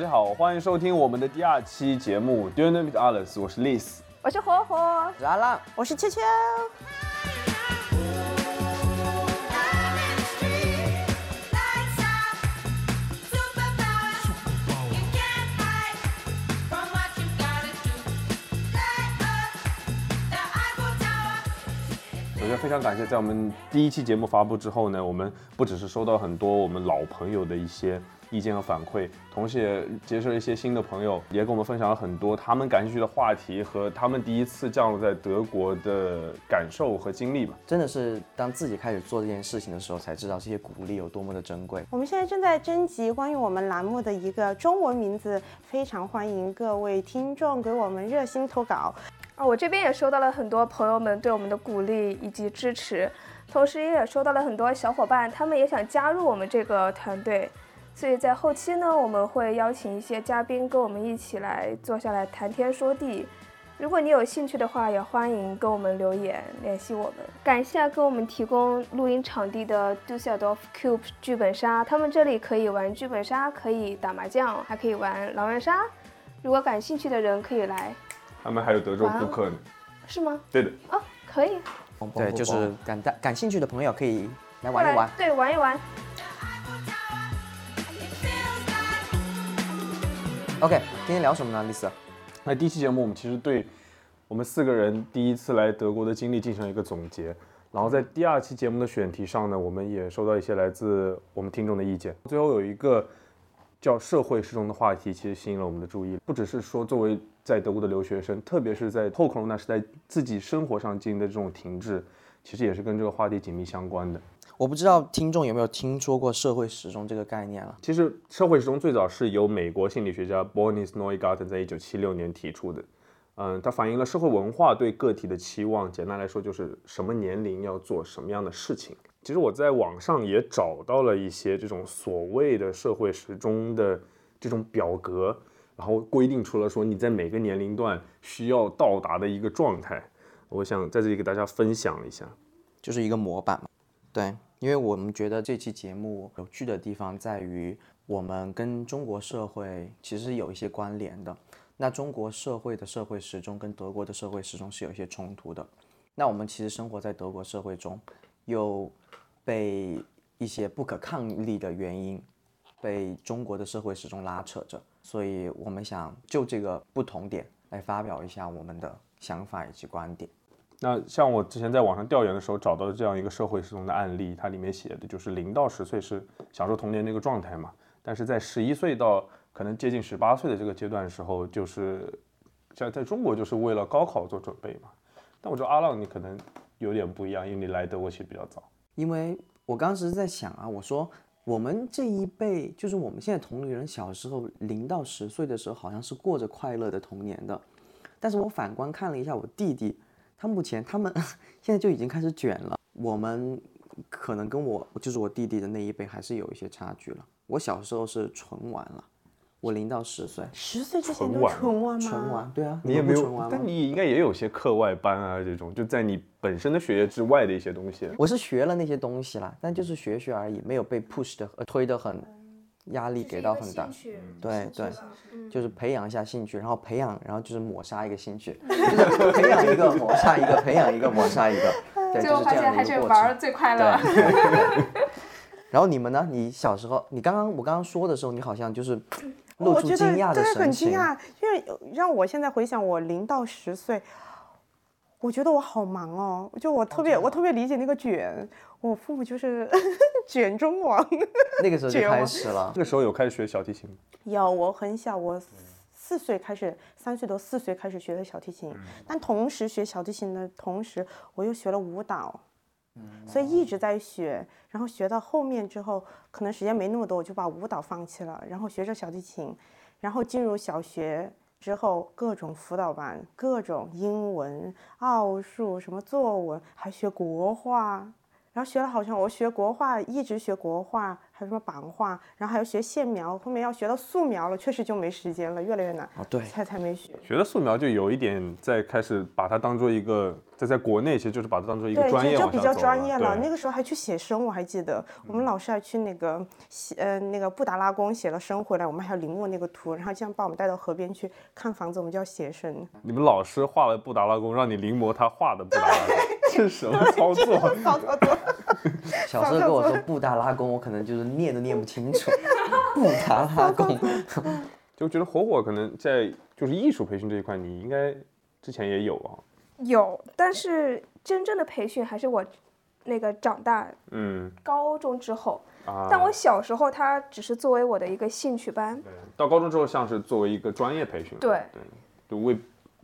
大家好，欢迎收听我们的第二期节目《Do You Know Me Alice》，我是 Liz。我是火火，是阿浪，我是秋秋。非常感谢，在我们第一期节目发布之后呢，我们不只是收到很多我们老朋友的一些意见和反馈，同时也结识了一些新的朋友，也跟我们分享了很多他们感兴趣的话题和他们第一次降落在德国的感受和经历吧。真的是当自己开始做这件事情的时候，才知道这些鼓励有多么的珍贵。我们现在正在征集关于我们栏目的一个中文名字，非常欢迎各位听众给我们热心投稿。啊，我这边也收到了很多朋友们对我们的鼓励以及支持，同时也收到了很多小伙伴，他们也想加入我们这个团队，所以在后期呢，我们会邀请一些嘉宾跟我们一起来坐下来谈天说地。如果你有兴趣的话，也欢迎跟我们留言联系我们。感谢给我们提供录音场地的 Dusseldorf Cube 剧本杀，他们这里可以玩剧本杀，可以打麻将，还可以玩狼人杀。如果感兴趣的人可以来。他们还有德州扑克呢，是吗？对的。哦，可以。对，就是感感兴趣的朋友可以来玩一玩。对，玩一玩。OK，今天聊什么呢，丽丝？那第一期节目我们其实对我们四个人第一次来德国的经历进行了一个总结，然后在第二期节目的选题上呢，我们也收到一些来自我们听众的意见。最后有一个叫社会时钟的话题，其实吸引了我们的注意，不只是说作为在德国的留学生，特别是在后 corona 时代自己生活上经历的这种停滞，其实也是跟这个话题紧密相关的。我不知道听众有没有听说过社会时钟这个概念了。其实社会时钟最早是由美国心理学家 Bonis Neugarten 在一九七六年提出的。嗯，它反映了社会文化对个体的期望。简单来说，就是什么年龄要做什么样的事情。其实我在网上也找到了一些这种所谓的社会时钟的这种表格，然后规定出了说你在每个年龄段需要到达的一个状态。我想在这里给大家分享一下，就是一个模板嘛。对。因为我们觉得这期节目有趣的地方在于，我们跟中国社会其实有一些关联的。那中国社会的社会时钟跟德国的社会时钟是有一些冲突的。那我们其实生活在德国社会中，又被一些不可抗力的原因，被中国的社会时钟拉扯着。所以我们想就这个不同点来发表一下我们的想法以及观点。那像我之前在网上调研的时候找到的这样一个社会时钟的案例，它里面写的就是零到十岁是享受童年那个状态嘛，但是在十一岁到可能接近十八岁的这个阶段的时候，就是像在中国就是为了高考做准备嘛。但我觉得阿浪你可能有点不一样，因为你来德国其实比较早。因为我当时在想啊，我说我们这一辈就是我们现在同龄人小时候零到十岁的时候，好像是过着快乐的童年的，但是我反观看了一下我弟弟。他目前他们 现在就已经开始卷了，我们可能跟我就是我弟弟的那一辈还是有一些差距了。我小时候是纯玩了，我零到十岁，十岁之前都纯玩吗？纯玩，对啊，你也没有，但你应该也有些课外班啊，这种就在你本身的学业之外的一些东西。我是学了那些东西啦，但就是学学而已，没有被 push 的推的很。压力给到很大，对对，就是培养一下兴趣，然后培养，然后就是抹杀一个兴趣，就是培养一个抹杀一个，培养一个抹杀一个，对，就是这样的一个过程。最快乐。然后你们呢？你小时候，你刚刚我刚刚说的时候，你好像就是露出惊讶的神情。很惊讶，因为让我现在回想我零到十岁。我觉得我好忙哦，就我特别我特别理解那个卷，我父母就是 卷中王。那个时候就 开始了，那个时候有开始学小提琴。有，我很小，我四岁开始，三岁多四岁开始学的小提琴。但同时学小提琴的同时，我又学了舞蹈，所以一直在学。然后学到后面之后，可能时间没那么多，我就把舞蹈放弃了，然后学着小提琴，然后进入小学。之后各种辅导班，各种英文、奥数，什么作文，还学国画，然后学了好像我学国画，一直学国画，还有什么版画，然后还要学线描，后面要学到素描了，确实就没时间了，越来越难。哦，对，才才没学。学了素描就有一点在开始把它当做一个，在在国内其实就是把它当做一个对，专业就就比较专业了。那个时候还去写生，我还记得我们老师还去那个写呃那个布达拉宫写了生回来，我们还要临摹那个图，然后这样把我们带到河边去看房子，我们就要写生。你们老师画了布达拉宫，让你临摹他画的布达拉宫，这是什么操作？早早早，小时候跟我说布达拉宫，我可能就是念都念不清楚。布达拉宫，就觉得火火可能在就是艺术培训这一块，你应该之前也有啊。有，但是真正的培训还是我那个长大嗯高中之后。啊，但我小时候，它只是作为我的一个兴趣班。对到高中之后像是作为一个专业培训了，对对，就为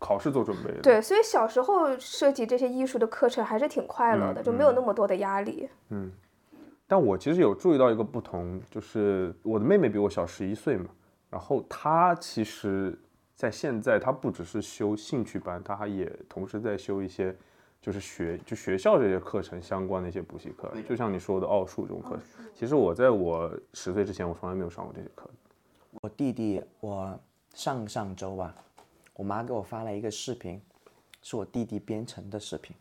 考试做准备的。对，所以小时候设计这些艺术的课程还是挺快乐的，就没有那么多的压力。嗯但我其实有注意到一个不同，就是我的妹妹比我小十一岁嘛，然后她其实，在现在她不只是修兴趣班，她还也同时在修一些，就是学就学校这些课程相关的一些补习课，就像你说的奥数这种课程。其实我在我十岁之前，我从来没有上过这些课。我弟弟，我上上周啊，我妈给我发了一个视频，是我弟弟编程的视频。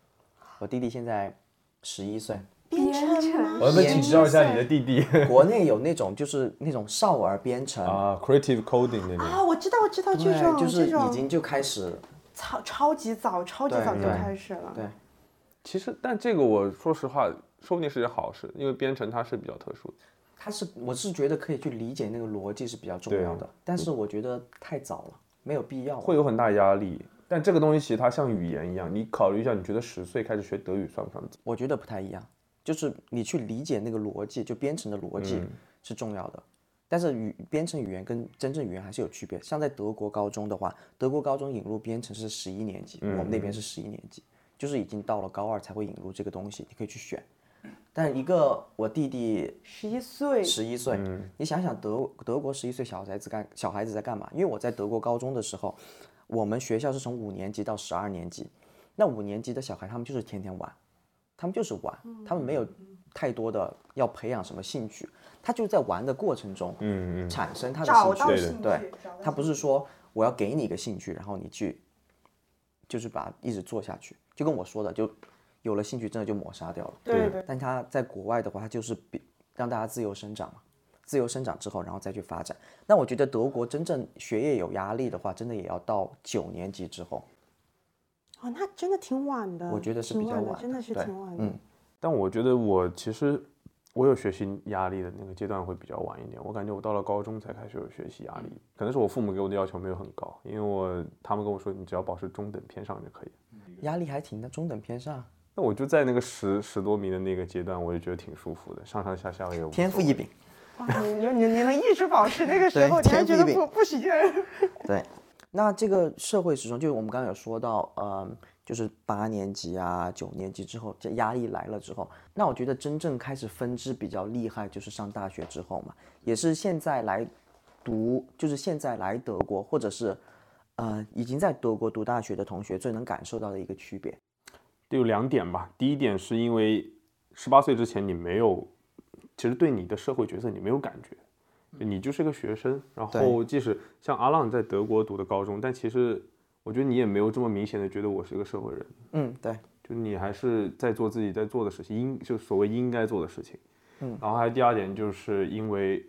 我弟弟现在十一岁，编程？我要不要请教一下你的弟弟 国内有那种就是那种少儿编程，啊？Creative coding 那种。啊，我知道，我知道这对，种，就是这种已经就开始，超超级早，超级早就开始了。对其实，但这个我说实话，说不定是件好事，因为编程它是比较特殊的。他是我是觉得可以去理解那个逻辑是比较重要的，但是我觉得太早了，没有必要。会有很大压力。但这个东西其实它像语言一样，你考虑一下，你觉得十岁开始学德语算不算早？我觉得不太一样，就是你去理解那个逻辑，就编程的逻辑嗯是重要的。但是语编程语言跟真正语言还是有区别。像在德国高中的话，德国高中引入编程是十一年级，我们那边是十一年级，就是已经到了高二才会引入这个东西，你可以去选。但一个我弟弟十一岁，十一岁，你想想德德国十一岁小孩子干小孩子在干嘛？因为我在德国高中的时候，我们学校是从五年级到十二年级，那五年级的小孩他们就是天天玩，他们就是玩，他们没有太多的要培养什么兴趣，他就在玩的过程中，嗯嗯，产生他的兴趣，兴趣，对，他不是说我要给你一个兴趣，然后你去，就是把一直做下去，就跟我说的，就有了兴趣真的就抹杀掉了。对对但他在国外的话，他就是比让大家自由生长嘛，自由生长之后，然后再去发展。那我觉得德国真正学业有压力的话，真的也要到九年级之后。哦，那真的挺晚的。我觉得是比较晚的，晚真的是挺晚的。嗯但我觉得我其实我有学习压力的那个阶段会比较晚一点。我感觉我到了高中才开始有学习压力，可能是我父母给我的要求没有很高，因为我他们跟我说你只要保持中等偏上就可以。压力还挺的，中等偏上，那我就在那个十十多名的那个阶段，我就觉得挺舒服的，上上下下也无天赋异禀。哇，你你你你能一直保持那个时候，你还觉得天赋异禀不不许愿？对，那这个社会时钟，就是我们刚刚有说到，呃，就是八年级啊、九年级之后，这压力来了之后，那我觉得真正开始分支比较厉害，就是上大学之后嘛，也是现在来读，就是现在来德国，或者是呃已经在德国读大学的同学最能感受到的一个区别。有两点吧。第一点是因为十八岁之前你没有，其实对你的社会角色你没有感觉，你就是个学生。然后即使像阿浪在德国读的高中，但其实我觉得你也没有这么明显的觉得我是一个社会人，嗯，对，就你还是在做自己在做的事情，应就所谓应该做的事情。嗯，然后还有第二点就是因为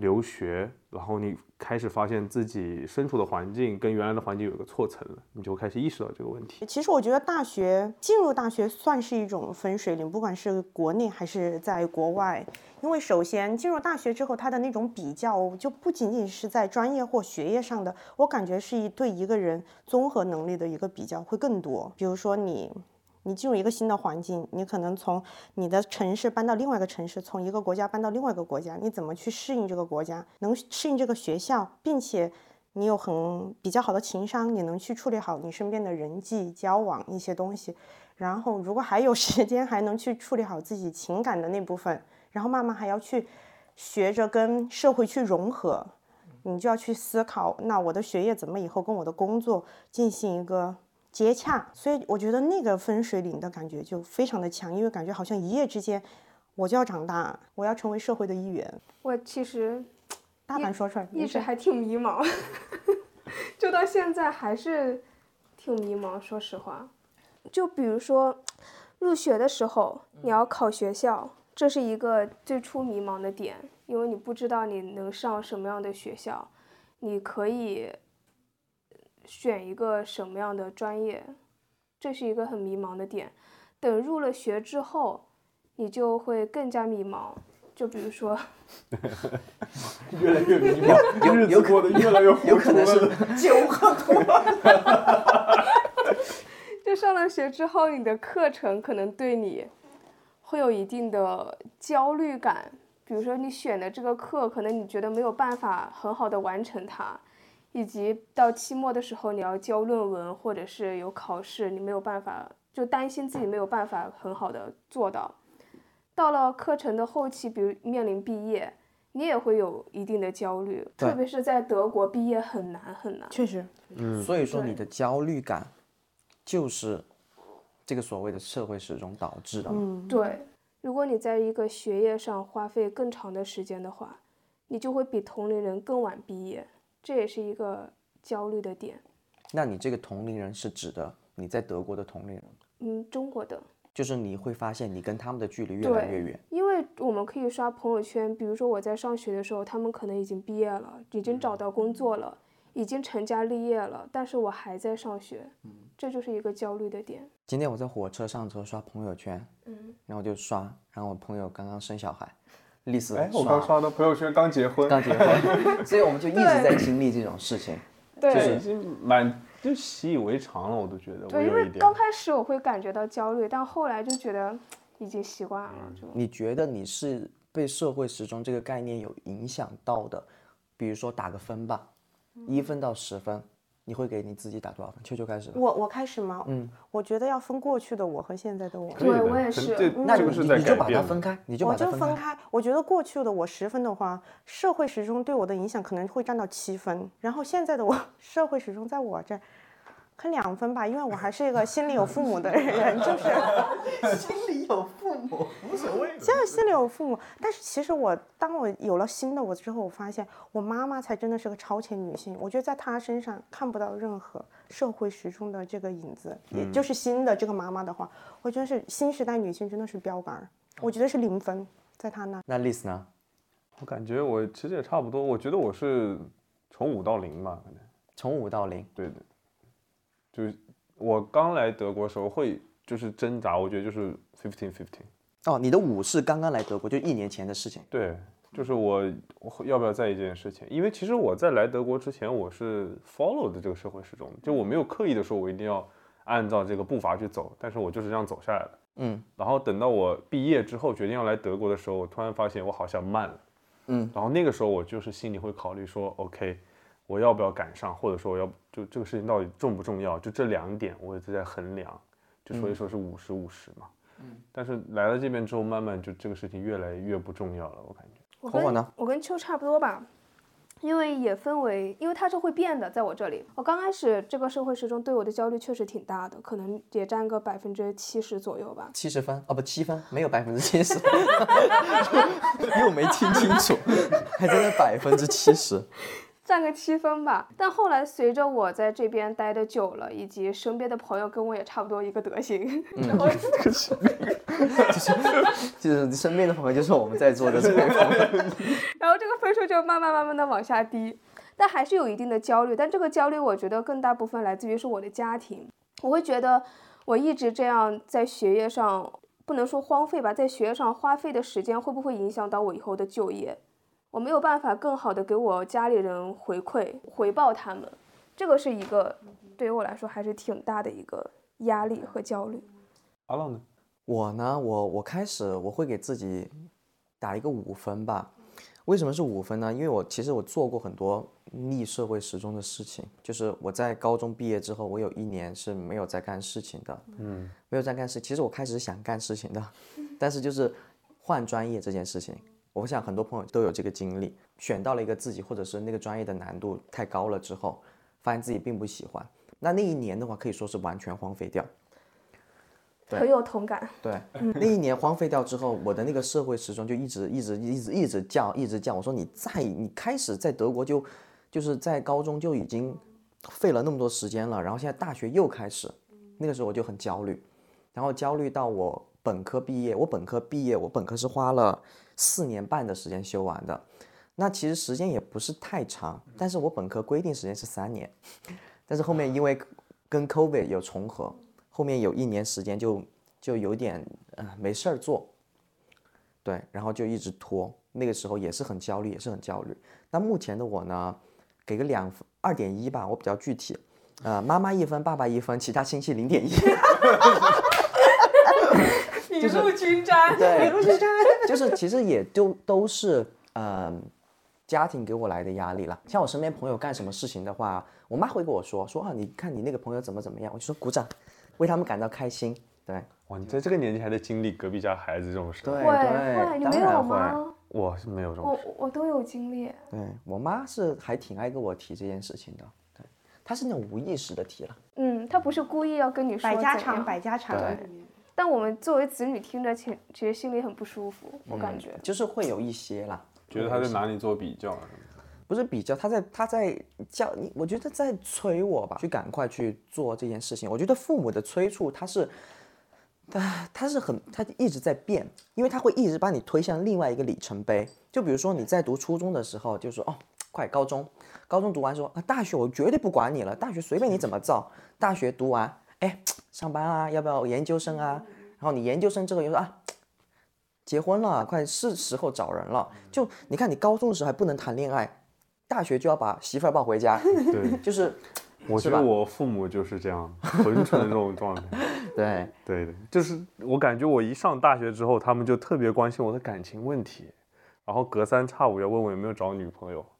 留学，然后你开始发现自己身处的环境跟原来的环境有个错层了，你就开始意识到这个问题。其实我觉得大学进入大学算是一种分水岭，不管是国内还是在国外。因为首先进入大学之后，它的那种比较就不仅仅是在专业或学业上的，我感觉是一对一个人综合能力的一个比较会更多。比如说你。你进入一个新的环境，你可能从你的城市搬到另外一个城市，从一个国家搬到另外一个国家，你怎么去适应这个国家，能适应这个学校，并且你有很比较好的情商，你能去处理好你身边的人际交往一些东西，然后如果还有 时间，还能去处理好自己情感的那部分，然后慢慢还要去学着跟社会去融合，你就要去思考，那我的学业怎么以后跟我的工作进行一个接洽，所以我觉得那个分水岭的感觉就非常的强，因为感觉好像一夜之间。我就要长大，我要成为社会的一员。我其实 大胆说出来，一直还挺迷茫，就到现在还是挺迷茫。说实话，就比如说入学的时候，你要考学校，这是一个最初迷茫的点，因为你不知道你能上什么样的学校，你可以选一个什么样的专业，这是一个很迷茫的点。等入了学之后，你就会更加迷茫。就比如说，越来越迷茫，日子过得越来越有可能是 酒喝多了。就上了学之后，你的课程可能对你会有一定的焦虑感。比如说，你选的这个课，可能你觉得没有办法很好的完成它，以及到期末的时候你要交论文，或者是有考试，你没有办法，就担心自己没有办法很好的做到。到了课程的后期，比如面临毕业，你也会有一定的焦虑，特别是在德国毕业很难很难。确实，嗯所以说你的焦虑感就是这个所谓的社会时钟导致的。嗯，对，如果你在一个学业上花费更长的时间的话，你就会比同龄人更晚毕业，这也是一个焦虑的点。那你这个同龄人是指的你在德国的同龄人，嗯，中国的。就是你会发现你跟他们的距离越来越远。因为我们可以刷朋友圈，比如说我在上学的时候，他们可能已经毕业了，已经找到工作了，已经成家立业了，但是我还在上学，嗯这就是一个焦虑的点。今天我在火车上的时候刷朋友圈，嗯，然后就刷，然后我朋友刚刚生小孩，丽丝哎，我刚刷的朋友圈刚结婚，刚结婚，所以我们就一直在经历这种事情。对，这已经蛮就习以为常了，我都觉得对，因为刚。开始我会感觉到焦虑，但后来就觉得已经习惯了，就你觉得你是被社会时钟这个概念有影响到的？比如说打个分吧，一分到十分，你会给你自己打多少分？秋秋开始吧。我我开始吗？嗯，我觉得要分过去的我和现在的我。对我也是这那你这个是在你就把它分开，你就把我就它分开。分开，我觉得过去的我十分的话，社会时钟对我的影响可能会占到七分，然后现在的我 社会时钟在我这儿，可两分吧，因为我还是一个心里有父母的 人，就是心里有父母，无所谓。现在心里有父母。但是其实我当我有了新的我之后，我发现我妈妈才真的是个超前女性，我觉得在她身上看不到任何社会时钟的这个影子，也就是新的这个妈妈的话，我觉得是新时代女性真的是标杆，我觉得是零分，在她那。那 Liz 呢？我感觉我其实也差不多，我觉得我是从五到零吧，可能从五到零，对的。就是我刚来德国的时候会就是挣扎，我觉得就是 fifteen fifteen。哦，你的五是刚刚来德国，就一年前的事情。对，就是我我要不要在意这件事情？因为其实我在来德国之前，我是 follow 的这个社会时钟，就我没有刻意的说我一定要按照这个步伐去走，但是我就是这样走下来的。嗯，然后等到我毕业之后决定要来德国的时候，我突然发现我好像慢了。嗯，然后那个时候我就是心里会考虑说，OK，我要不要赶上，或者说我要就这个事情到底重不重要？就这两点我一直在衡量，就所以说是五十五十嘛。嗯，但是来了这边之后，慢慢就这个事情越来越不重要了，我感觉。我呢我跟秋差不多吧，因为也分为，因为它是会变的，在我这里，我刚开始这个社会时钟对我的焦虑确实挺大的，可能也占个百分之七十左右吧。七十分哦，不七分，没有百分之七十 又没听清楚，还真的百分之七十。占个七分吧，但后来随着我在这边待的久了，以及身边的朋友跟我也差不多一个德行，然后 就是身边的朋友，就是我们在座的这个朋友。然后这个分数就慢慢慢慢的往下低，但还是有一定的焦虑。但这个焦虑，我觉得更大部分来自于是我的家庭。我会觉得我一直这样在学业上，不能说荒废吧，在学业上花费的时间会不会影响到我以后的就业？我没有办法更好的给我家里人回馈回报他们，这个是一个对于我来说还是挺大的一个压力和焦虑。阿浪呢？我呢，我我开始我会给自己打一个五分吧。为什么是五分呢？因为我其实我做过很多逆社会时钟的事情，就是我在高中毕业之后，我有一年是没有在干事情的，嗯，没有在干事。其实我开始是想干事情的，但是就是换专业这件事情，我想很多朋友都有这个经历，选到了一个自己或者是那个专业的难度太高了之后，发现自己并不喜欢。那那一年的话，可以说是完全荒废掉。很有同感。对，那一年荒废掉之后，我的那个社会时钟就一直一直一直一直叫，一直叫。我说你在你开始在德国就就是在高中就已经费了那么多时间了，然后现在大学又开始，那个时候我就很焦虑，然后焦虑到我本科毕业，我本科毕业，我本科是花了四年半的时间修完的，那其实时间也不是太长，但是我本科规定时间是三年，但是后面因为跟 COVID 有重合。后面有一年时间就就有点呃没事儿做，对，然后就一直拖，那个时候也是很焦虑，也是很焦虑。那目前的我呢，给个两二点一吧，我比较具体，呃，妈妈一分，爸爸一分，其他亲戚零点一。雨露均沾，对，雨露均沾，就是其实也就都是呃家庭给我来的压力了。像我身边朋友干什么事情的话，我妈会跟我说说啊，你看你那个朋友怎么怎么样，我就说鼓掌。为他们感到开心，对。哇，你在这个年纪还在经历隔壁家孩子这种事，对对，你没有吗？我是没有这种，我我都有经历。对我妈是还挺爱跟我提这件事情的，对，她是那种无意识的提了。嗯，她不是故意要跟你说。百家常，百家常。对。但我们作为子女听着，其其实心里很不舒服，我感觉。就是会有一些啦，觉得他在哪里做比较。不是比较，他在他在叫你，我觉得在催我吧，去赶快去做这件事情。我觉得父母的催促，他是，他他是很，他一直在变，因为他会一直把你推向另外一个里程碑。就比如说你在读初中的时候，就说哦，快高中，高中读完说啊，大学我绝对不管你了，大学随便你怎么造。大学读完，哎，上班啊，要不要研究生啊？然后你研究生之后又说啊，结婚了，快是时候找人了。就你看，你高中的时候还不能谈恋爱。大学就要把媳妇儿抱回家，对，就是，我觉得我父母就是这样纯纯的这种状态，对，对的，就是我感觉我一上大学之后，他们就特别关心我的感情问题，然后隔三差五要问我有没有找女朋友，嗯，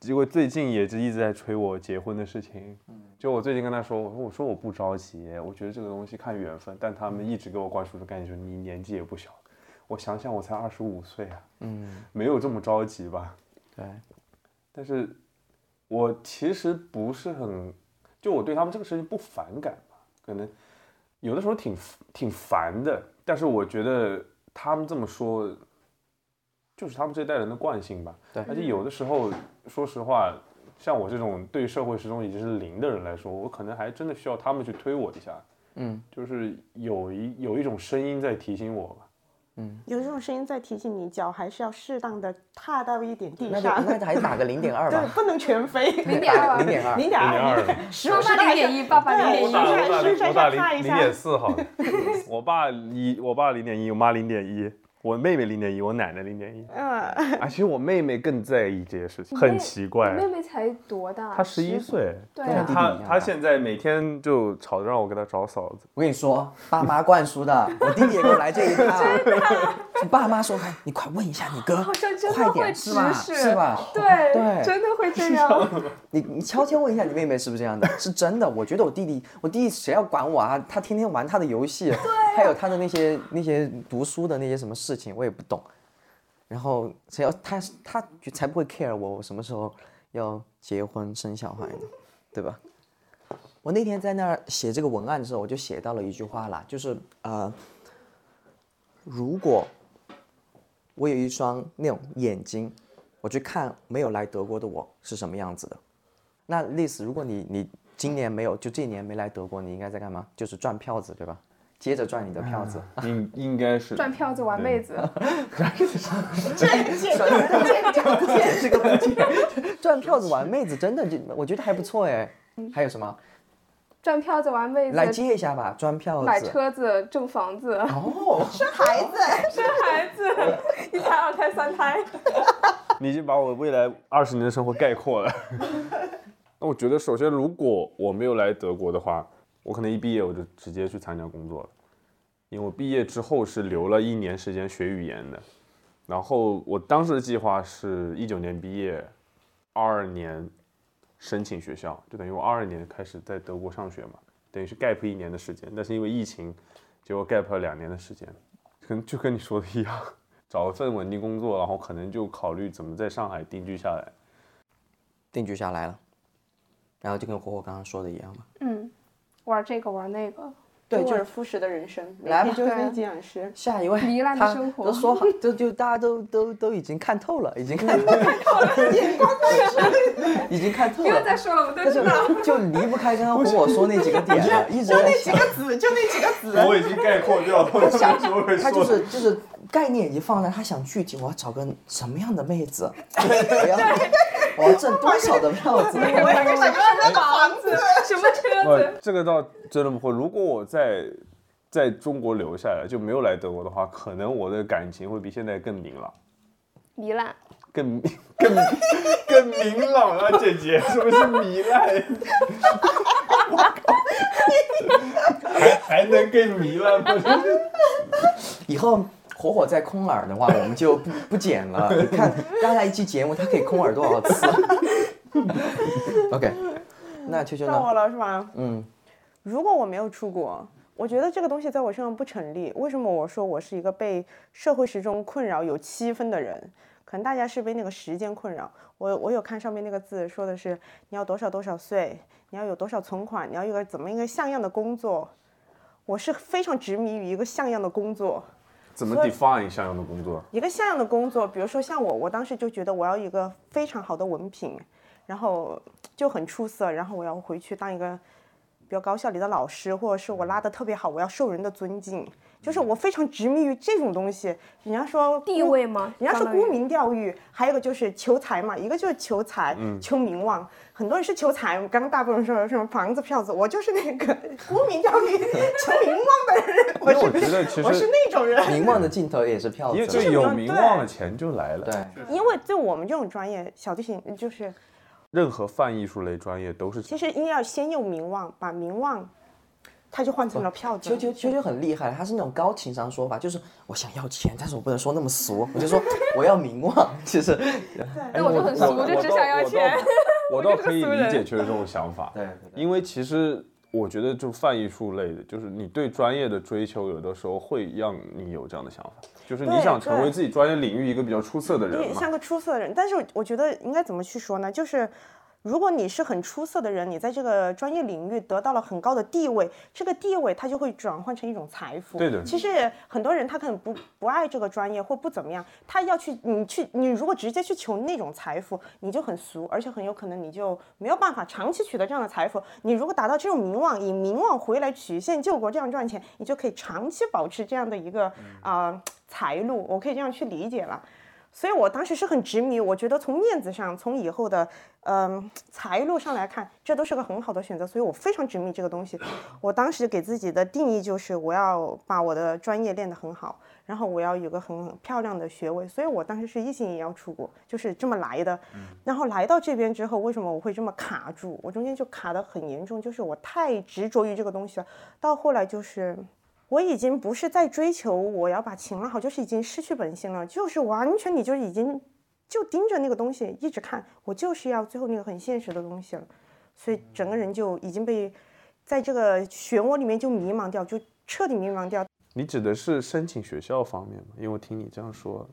结果最近也是一直在催我结婚的事情，嗯，就我最近跟他说，我说我说我不着急，我觉得这个东西看缘分，但他们一直给我灌输的概念就是你年纪也不小，我想想我才二十五岁啊，嗯，没有这么着急吧，对。但是，我其实不是很，就我对他们这个事情不反感吧，可能有的时候挺挺烦的。但是我觉得他们这么说，就是他们这一代人的惯性吧。对。而且有的时候，说实话，像我这种对社会始终已经是零的人来说，我可能还真的需要他们去推我一下。嗯。就是有一有一种声音在提醒我吧。嗯，有这种声音在提醒你，脚还是要适当的踏到一点地上。那那还打个零点二吧。对，不能全飞。零点二，零点二，零点二。妈妈零点一，爸爸零点一。我爸零零点四好。我爸一，我爸零点一，我妈零点一。我妹妹零点一，我奶奶零点一。嗯，而且我妹妹更在意这些事情，很奇怪。妹妹才多大？她十一岁。对啊。她她现在每天就吵着让我给她找嫂子。我跟你说，爸妈灌输的。我弟弟也给我来这一套。爸妈说：“你快问一下你哥，快点，是吧？是吧？对对，真的会这样。你 你悄悄问一下你妹妹是不是这样的？是真的。我觉得我弟弟，我弟弟谁要管我啊？他天天玩他的游戏，还有他的那些那些读书的那些什么事情，我也不懂。然后谁要他他才不会 care 我，我什么时候要结婚生小孩呢？对吧？我那天在那儿写这个文案的时候，我就写到了一句话啦，就是呃，如果。我有一双那种眼睛，我去看没有来德国的我是什么样子的。那丽丝，如果你你今年没有，就这一年没来德国，你应该在干嘛？就是赚票子，对吧？接着赚你的票子，应应该是赚票子玩妹子。赚票子，这个不接，赚票子玩妹子真的就我觉得还不错哎。还有什么？赚票子玩妹子，来接一下吧！赚票子，买车子，挣房子，哦，生孩子，生孩子，一胎、二胎、三胎。你已经把我未来二十年的生活概括了。那我觉得，首先，如果我没有来德国的话，我可能一毕业我就直接去参加工作了，因为我毕业之后是留了一年时间学语言的。然后我当时的计划是一九年毕业，二二年。申请学校就等于我二二年开始在德国上学嘛，等于是 gap 一年的时间，但是因为疫情，结果 gap 了两年的时间，跟就跟你说的一样，找一份稳定工作，然后可能就考虑怎么在上海定居下来，定居下来了，然后就跟火火刚刚说的一样嘛，嗯，玩这个玩那个，对，就是周而复始的人生，每来吧天就是对那几样事。下一位，糜烂的他生活都说好，就就大家都都都已经看透了，已经看透了，已经看透了不要了。再说了，我们都但是知道。就离不开刚刚和我说那几个点了，一直就那几个字就那几个字，我已经概括掉了，我想说他就。是就是概念已经放在，他想具体我要找个什么样的妹子，我 要我要挣多少的票子，我也想要那个房子。什么车子？，这个倒真的不会。如果我在在中国留下来，就没有来德国的话，可能我的感情会比现在更明朗，糜烂。更 更更明朗啊，姐姐，是不是糜烂？我靠，还还能更糜烂吗？以后火火在空耳的话，我们就不不剪了。你看大家一期节目，他可以空耳多少次？OK，那秋秋到我？了是吧？嗯，如果我没有出国，我觉得这个东西在我身上不成立。为什么我说我是一个被社会时钟困扰有七分的人？可能大家是被那个时间困扰。我我有看上面那个字，说的是你要多少多少岁，你要有多少存款，你要有一个怎么一个像样的工作。我是非常执迷于一个像样的工作。怎么 define 像样的工作？一个像样的工作，比如说像我，我当时就觉得我要一个非常好的文凭，然后就很出色，然后我要回去当一个比较高校里的老师，或者是我拉的特别好，我要受人的尊敬，就是我非常执迷于这种东西。人家说地位吗人家说沽名钓誉，还有一个就是求财嘛，一个就是求财、求名望。很多人是求财，刚刚大部分人说什么房子、票子，我就是那个 沽名钓誉、求名望的人。我是觉得其我是，那种人。名望的尽头也是票子因为子。就有名望了，钱就来了。对，因为就我们这种专业，小提琴就是任何泛艺术类专业都是其实应该要先有名望，把名望，它就换成了票子。秋秋秋秋很厉害，他是那种高情商说法，就是我想要钱，但是我不能说那么俗，我就说我要名望，其实 哎我就很俗，我就只想要钱。我倒 可以理解秋秋这种想法，对因为其实我觉得就泛艺术类的，就是你对专业的追求，有的时候会让你有这样的想法，就是你想成为自己专业领域一个比较出色的人嘛你像。个出色的人，但是我觉得应该怎么去说呢？就是如果你是很出色的人，你在这个专业领域得到了很高的地位，这个地位它就会转换成一种财富。对的其实很多人他可能不不爱这个专业或不怎么样，他要去你去你如果直接去求那种财富，你就很俗，而且很有可能你就没有办法长期取得这样的财富。你如果达到这种名望，以名望回来曲线救国这样赚钱，你就可以长期保持这样的一个啊、财路，我可以这样去理解了。所以我当时是很执迷，我觉得从面子上，从以后的嗯财路上来看，这都是个很好的选择，所以我非常执迷这个东西。我当时给自己的定义就是，我要把我的专业练得很好，然后我要有个很漂亮的学位，所以我当时是一心也要出国，就是这么来的。然后来到这边之后，为什么我会这么卡住？我中间就卡得很严重，就是我太执着于这个东西了，到后来就是。我已经不是在追求我要把琴拉好，就是已经失去本心了，就是完全你就已经就盯着那个东西一直看，我就是要最后那个很现实的东西了，所以整个人就已经被在这个漩涡里面就迷茫掉，就彻底迷茫掉。你指的是申请学校方面吗？因为我听你这样说，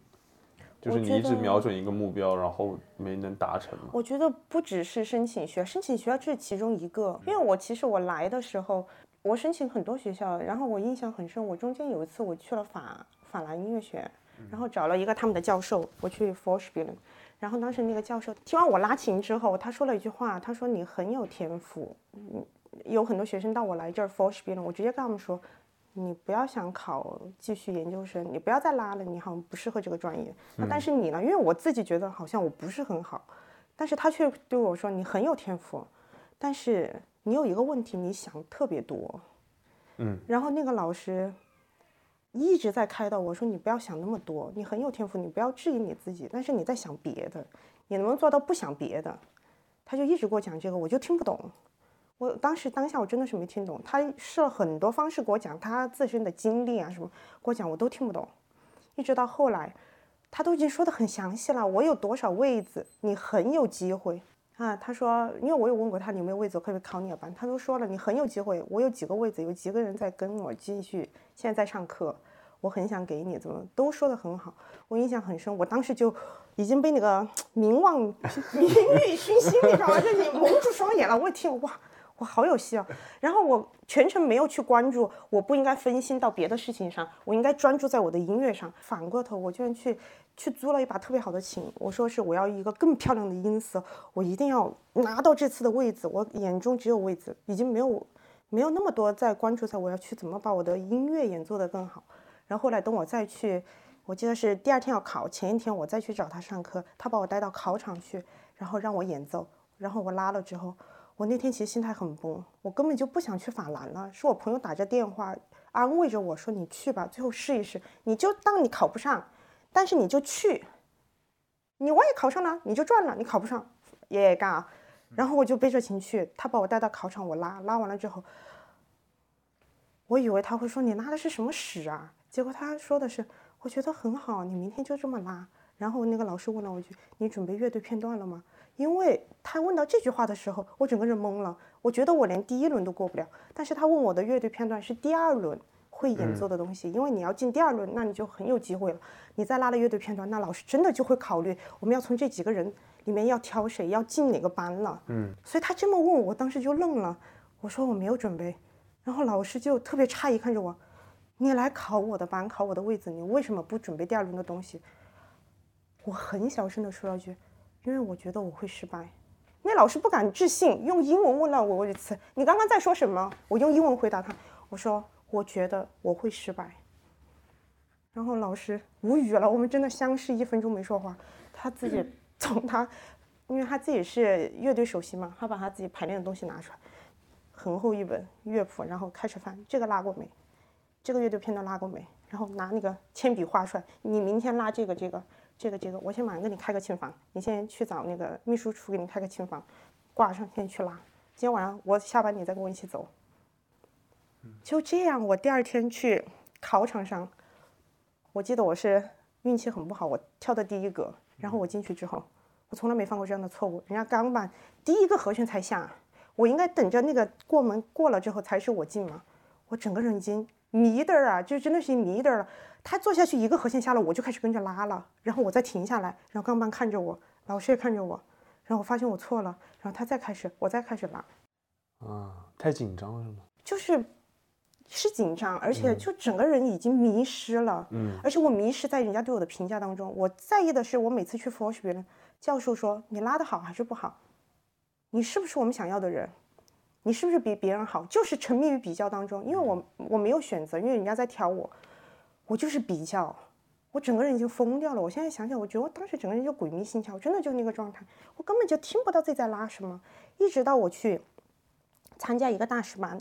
就是你一直瞄准一个目标，然后没能达成吗。我觉得不只是申请学校，申请学校这是其中一个。因为我其实我来的时候，我申请很多学校，然后我印象很深。我中间有一次我去了法法兰音乐学院，然后找了一个他们的教授，我去 f o r s p i e l e n 然后当时那个教授听完我拉琴之后，他说了一句话，他说你很有天赋。嗯，有很多学生到我来这儿 f o r s p i e l e n 我直接跟他们说。你不要想考继续研究生，你不要再拉了，你好像不适合这个专业。那但是你呢？因为我自己觉得好像我不是很好，但是他却对我说你很有天赋，但是你有一个问题，你想特别多。嗯，然后那个老师一直在开导我说你不要想那么多，你很有天赋，你不要质疑你自己，但是你在想别的，你能不能做到不想别的？他就一直给我讲这个，我就听不懂。我当时当下我真的是没听懂，他试了很多方式给我讲他自身的经历啊什么，给我讲我都听不懂，一直到后来，他都已经说的很详细了，我有多少位子，你很有机会啊。他说，因为我有问过他你有没有位子，可不可以考你的班，他都说了你很有机会，我有几个位子，有几个人在跟我继续，现在在上课，我很想给你，怎么都说的很好，我印象很深，我当时就已经被那个名望名誉 熏心，你知道吗？就你蒙住双眼了，我一听哇。我好有戏啊。然后我全程没有去关注，我不应该分心到别的事情上，我应该专注在我的音乐上。反过头，我居然去去租了一把特别好的琴，我说是我要一个更漂亮的音色，我一定要拿到这次的位置。我眼中只有位置，已经没有没有那么多在关注在我要去怎么把我的音乐演奏得更好。然后后来等我再去，我记得是第二天要考，前一天我再去找他上课，他把我带到考场去，然后让我演奏，然后我拉了之后，我那天其实心态很崩，我根本就不想去法兰了，是我朋友打着电话安慰着我说你去吧，最后试一试，你就当你考不上，但是你就去，你万一考上了你就赚了，你考不上也干啊。然后我就背着琴去，他把我带到考场，我拉拉完了之后，我以为他会说你拉的是什么屎啊。结果他说的是，我觉得很好，你明天就这么拉。然后那个老师问了我一句：“你准备乐队片段了吗？”因为他问到这句话的时候，我整个人懵了。我觉得我连第一轮都过不了。但是他问我的乐队片段是第二轮会演奏的东西，因为你要进第二轮，那你就很有机会了。你再拉了乐队片段，那老师真的就会考虑我们要从这几个人里面要挑谁，要进哪个班了。嗯，所以他这么问我，当时就愣了。我说我没有准备，然后老师就特别诧异看着我。你来考我的班，考我的位子，你为什么不准备第二轮的东西？我很小声的说了句，因为我觉得我会失败。那老师不敢置信，用英文问了我一次：“你刚刚在说什么？”我用英文回答他：“我说我觉得我会失败。”然后老师无语了，我们真的相视一分钟没说话。他自己 从他，因为他自己是乐队首席嘛，他把他自己排练的东西拿出来，很厚一本乐谱，然后开始翻，这个拉过没？这个乐队片段拉过没？然后拿那个铅笔画出来。你明天拉这个、这个、这个、这个，我先马上给你开个琴房。你先去找那个秘书处给你开个琴房，挂上，先去拉。今天晚上我下班你再跟我一起走。就这样，我第二天去考场上，我记得我是运气很不好，我跳的第一个。然后我进去之后，我从来没犯过这样的错误。人家钢板第一个和弦才下，我应该等着那个过门过了之后才是我进嘛？我整个人已经。迷的啊，就真的是迷的了。他坐下去一个和弦下了，我就开始跟着拉了，然后我再停下来，然后钢板看着我，老师也看着我，然后我发现我错了，然后他再开始，我再开始拉。啊，太紧张了是吗？就是是紧张，而且就整个人已经迷失了。嗯。而且我迷失在人家对我的评价当中，我在意的是我每次去 f o r 别人，教授说你拉的好还是不好，你是不是我们想要的人？你是不是比别人好？就是沉迷于比较当中，因为我我没有选择，因为人家在挑我，我就是比较，我整个人已经疯掉了。我现在想想，我觉得我当时整个人就鬼迷心窍，真的就那个状态，我根本就听不到自己在拉什么。一直到我去参加一个大师班，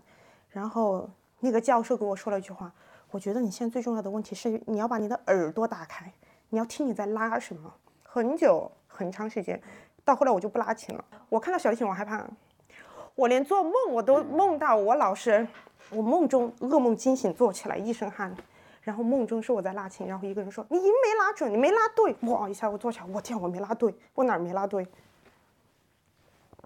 然后那个教授跟我说了一句话，我觉得你现在最重要的问题是你要把你的耳朵打开，你要听你在拉什么。很久很长时间，到后来我就不拉琴了。我看到小提琴我害怕。我连做梦我都梦到我老师，我梦中噩梦惊醒，坐起来一身汗，然后梦中是我在拉琴，然后一个人说你音没拉准，你没拉对，哇一下我坐起来，我天我没拉对，我哪儿没拉对？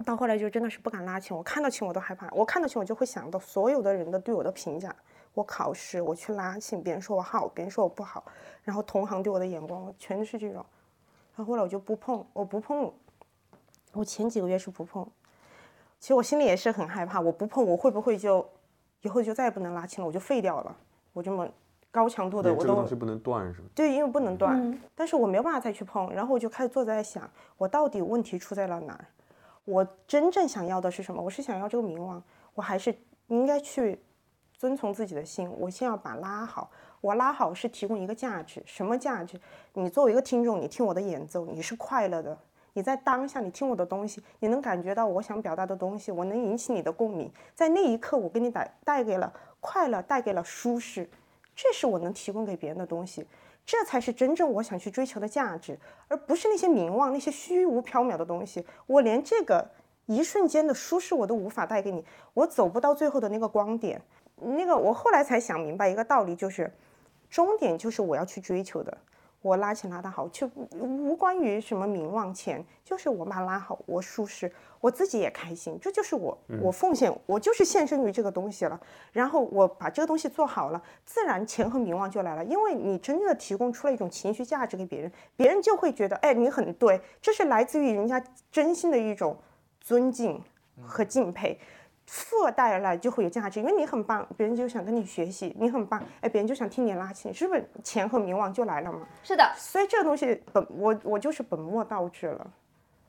到后来就真的是不敢拉琴，我看到琴我都害怕，我看到琴我就会想到所有的人的对我的评价，我考试我去拉琴，别人说我好，别人说我不好，然后同行对我的眼光全是这种，然后后来我就不碰，我不碰，我前几个月是不碰。其实我心里也是很害怕，我不碰我会不会就以后就再也不能拉琴了，我就废掉了。我这么高强度的，我都这个东西不能断是吗？对，因为不能断。但是我没有办法再去碰，然后我就开始坐在想，我到底问题出在了哪儿？我真正想要的是什么？我是想要这个名望，我还是应该去遵从自己的心？我先要把拉好，我拉好是提供一个价值，什么价值？你作为一个听众，你听我的演奏，你是快乐的。你在当下，你听我的东西，你能感觉到我想表达的东西，我能引起你的共鸣。在那一刻，我给你带带给了快乐，带给了舒适，这是我能提供给别人的东西，这才是真正我想去追求的价值，而不是那些名望、那些虚无缥缈的东西。我连这个一瞬间的舒适我都无法带给你，我走不到最后的那个光点。那个，我后来才想明白一个道理，就是终点就是我要去追求的。我拉琴拉得好，就无关于什么名望钱，就是我把拉好，我舒适，我自己也开心，这就是我，我奉献，我就是献身于这个东西了。然后我把这个东西做好了，自然钱和名望就来了。因为你真正的提供出了一种情绪价值给别人，别人就会觉得，哎，你很对，这是来自于人家真心的一种尊敬和敬佩。附带来就会有价值，因为你很棒，别人就想跟你学习；你很棒，哎，别人就想听你拉琴，是不是钱和名望就来了嘛？是的，所以这个东西本我我就是本末倒置了，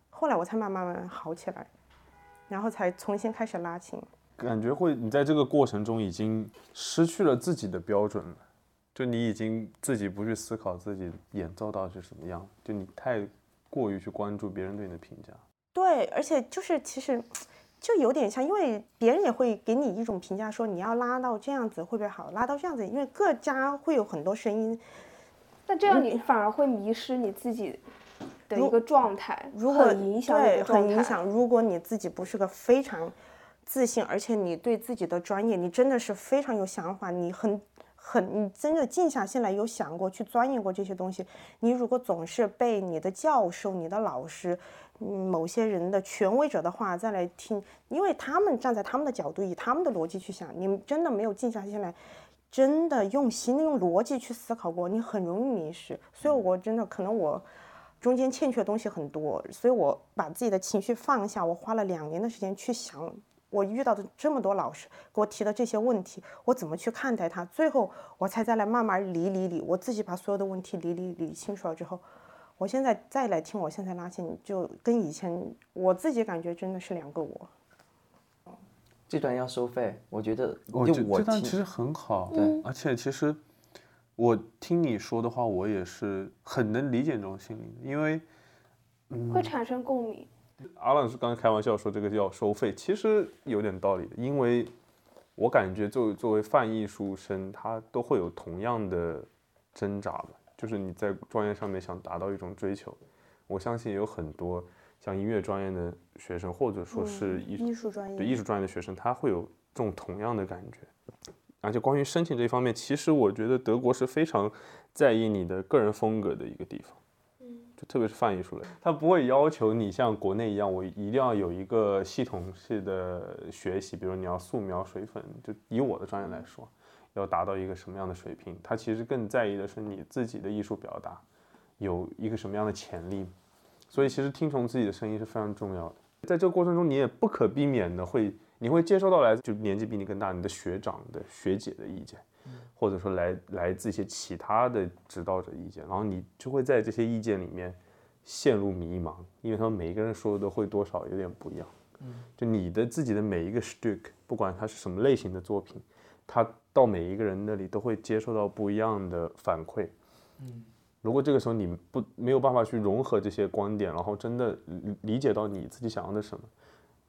后来我才慢慢慢慢好起来，然后才重新开始拉琴。感觉会你在这个过程中已经失去了自己的标准了，就你已经自己不去思考自己演奏到底是什么样，就你太过于去关注别人对你的评价。对，而且就是其实。就有点像，因为别人也会给你一种评价，说你要拉到这样子会不会好？拉到这样子，因为各家会有很多声音，那这样你反而会迷失你自己的一个状态，如果影响对很影响。如果你自己不是个非常自信，而且你对自己的专业，你真的是非常有想法，你很很你真的静下心来有想过去钻研过这些东西，你如果总是被你的教授、你的老师。嗯，某些人的权威者的话再来听，因为他们站在他们的角度，以他们的逻辑去想，你真的没有静下心来，真的用心的用逻辑去思考过，你很容易迷失。所以，我真的可能我中间欠缺的东西很多，所以我把自己的情绪放下，我花了两年的时间去想，我遇到的这么多老师给我提的这些问题，我怎么去看待它，最后我才再来慢慢理理理，我自己把所有的问题理理理清楚了之后。我现在再来听，我现在拉琴就跟以前我自己感觉真的是两个我。这段要收费，我觉得我这这段其实很好，对，而且其实我听你说的话，我也是很能理解这种心理，因为会产生共鸣。阿朗是刚才开玩笑说这个要收费，其实有点道理的，因为我感觉作为作为泛艺术生，他都会有同样的挣扎吧。就是你在专业上面想达到一种追求，我相信有很多像音乐专业的学生，或者说是艺术专业对艺术专业的学生，他会有这种同样的感觉。而且关于申请这一方面，其实我觉得德国是非常在意你的个人风格的一个地方。就特别是泛艺术类，他不会要求你像国内一样，我一定要有一个系统式的学习，比如你要素描、水粉。就以我的专业来说。要达到一个什么样的水平？他其实更在意的是你自己的艺术表达有一个什么样的潜力。所以其实听从自己的声音是非常重要的。在这个过程中，你也不可避免的会，你会接收到来自就年纪比你更大、你的学长的学姐的意见，或者说来来自一些其他的指导者意见，然后你就会在这些意见里面陷入迷茫，因为他们每一个人说的都会多少有点不一样。嗯就你的自己的每一个 stick，不管它是什么类型的作品。它到每一个人那里都会接受到不一样的反馈，嗯，如果这个时候你不没有办法去融合这些观点，然后真的理解到你自己想要的什么，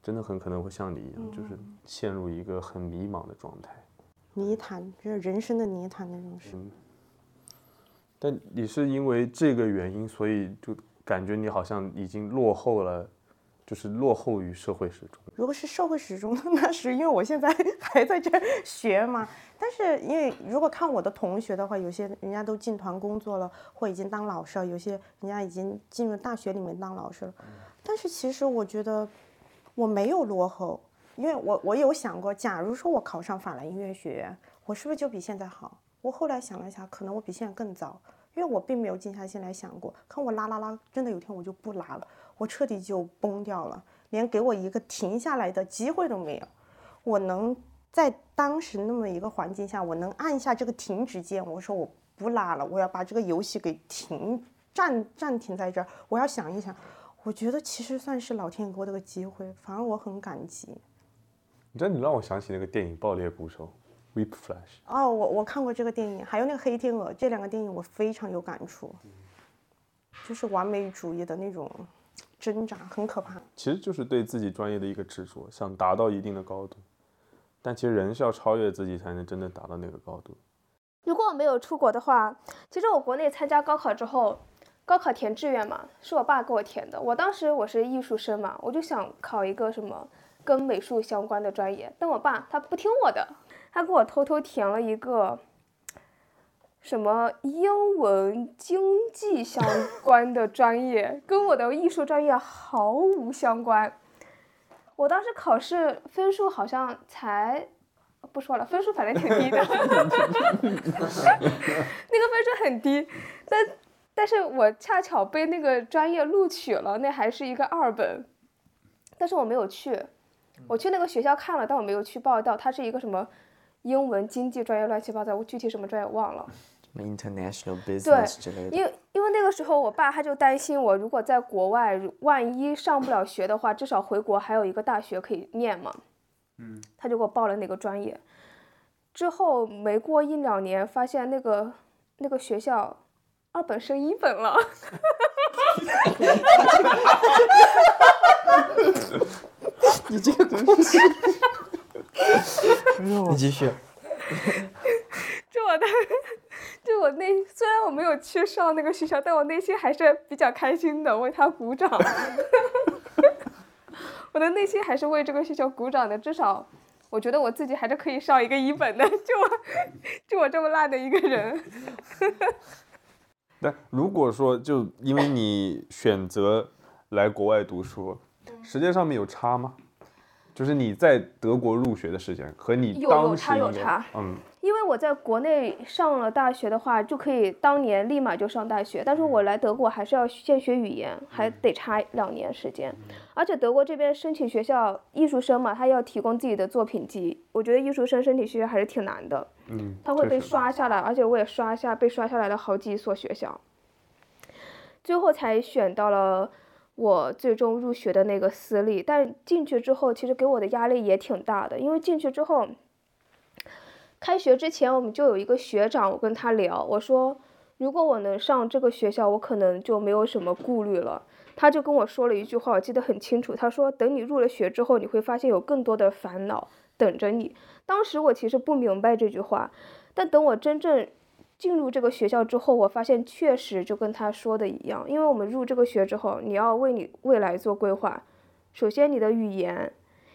真的很可能会像你一样，就是陷入一个很迷茫的状态，泥潭，就是人生的泥潭那种是。但你是因为这个原因，所以就感觉你好像已经落后了。就是落后于社会时钟。如果是社会时钟，那是因为我现在 还在这学嘛。但是因为如果看我的同学的话，有些人家都进团工作了，或已经当老师了；有些人家已经进入大学里面当老师了。但是其实我觉得我没有落后，因为我我有想过，假如说我考上法兰音乐学院，我是不是就比现在好？我后来想了一下，可能我比现在更早，因为我并没有静下心来想过，看我拉拉拉，真的有天我就不拉了。我彻底就崩掉了，连给我一个停下来的机会都没有。我能在当时那么一个环境下，我能按下这个停止键，我说我不拉了，我要把这个游戏给停暂暂停在这儿。我要想一想，我觉得其实算是老天给我的个机会，反而我很感激。你知道，你让我想起那个电影《爆裂鼓手》（Whip Flash）。哦，我我看过这个电影，还有那个《黑天鹅》，这两个电影我非常有感触，就是完美主义的那种。挣扎很可怕，其实就是对自己专业的一个执着，想达到一定的高度。但其实人是要超越自己，才能真的达到那个高度。如果我没有出国的话，其实我国内参加高考之后，高考填志愿嘛，是我爸给我填的。我当时我是艺术生嘛，我就想考一个什么跟美术相关的专业，但我爸他不听我的，他给我偷偷填了一个。什么英文经济相 关的专业，跟我的艺术专业毫无相关。我当时考试分数好像才，不说了，分数反正挺低的，那个分数很低，但但是我恰巧被那个专业录取了，那还是一个二本，但是我没有去，我去那个学校看了，但我没有去报到。它是一个什么英文经济专业，乱七八糟，我具体什么专业忘了。什么 international business 之类的。因为因为那个时候我爸他就担心我，如果在国外万一上不了学的话，至少回国还有一个大学可以念嘛。嗯。他就给我报了那个专业，之后没过一两年，发现那个那个学校二本升一本了。你这个东西，你继续。就我的，就我内，虽然我没有去上那个学校，但我内心还是比较开心的，为他鼓掌。我的内心还是为这个学校鼓掌的，至少我觉得我自己还是可以上一个一本的。就我，就我这么烂的一个人。那如果说，就因为你选择来国外读书，时间上面有差吗？就是你在德国入学的时间和你当时有差，嗯，因为我在国内上了大学的话，就可以当年立马就上大学，但是我来德国还是要先学语言，还得差两年时间。而且德国这边申请学校艺术生嘛，他要提供自己的作品集，我觉得艺术生申请学校还是挺难的，嗯，他会被刷下来，而且我也刷下被刷下来了好几所学校，最后才选到了。我最终入学的那个私立，但进去之后，其实给我的压力也挺大的。因为进去之后，开学之前我们就有一个学长，我跟他聊，我说如果我能上这个学校，我可能就没有什么顾虑了。他就跟我说了一句话，我记得很清楚，他说等你入了学之后，你会发现有更多的烦恼等着你。当时我其实不明白这句话，但等我真正。进入这个学校之后，我发现确实就跟他说的一样，因为我们入这个学之后，你要为你未来做规划。首先，你的语言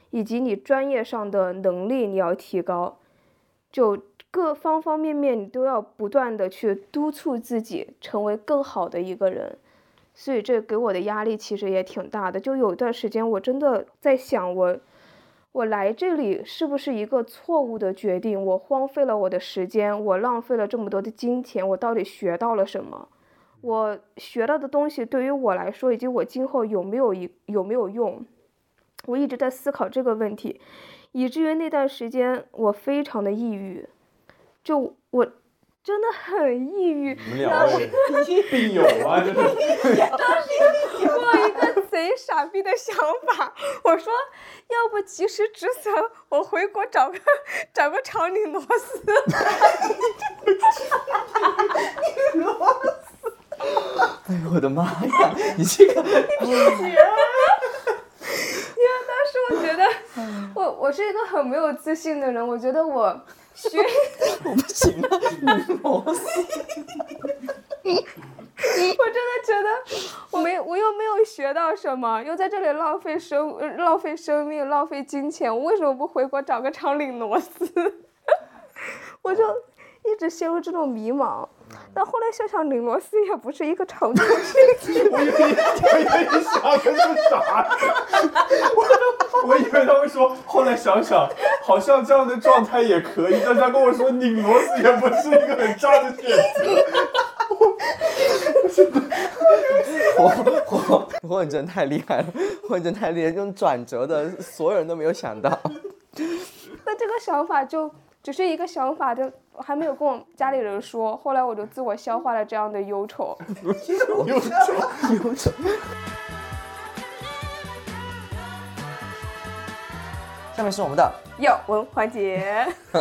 以及你专业上的能力你要提高，就各方方面面你都要不断的去督促自己成为更好的一个人。所以这给我的压力其实也挺大的。就有一段时间，我真的在想我。我来这里是不是一个错误的决定？我荒废了我的时间，我浪费了这么多的金钱，我到底学到了什么？我学到的东西对于我来说，以及我今后有没有一有没有用？我一直在思考这个问题，以至于那段时间我非常的抑郁，就我。真的很抑郁，当时病友啊，当时我有一个贼傻逼的想法，我说，要不及时止损，我回国找个找个长拧螺丝。拧螺丝，哎呦我的妈呀！你这个，你别学。因为当时我觉得，我我是一个很没有自信的人，我觉得我。学我不行了，拧螺丝。我真的觉得我没我又没有学到什么，又在这里浪费生浪费生命浪费金钱，我为什么不回国找个厂拧螺丝？我就一直陷入这种迷茫。但后来想想，拧螺丝也不是一个长久之计。我以为你想的是啥？我我以为他会说，后来想想，好像这样的状态也可以。但他跟我说，拧螺丝也不是一个很渣的选择。火火火影真太厉害了，火影真太厉害，这种转折的，所有人都没有想到。那这个想法就。只是一个想法，就还没有跟我家里人说。后来我就自我消化了这样的忧愁。忧愁，忧愁。下面是我们的要闻环节。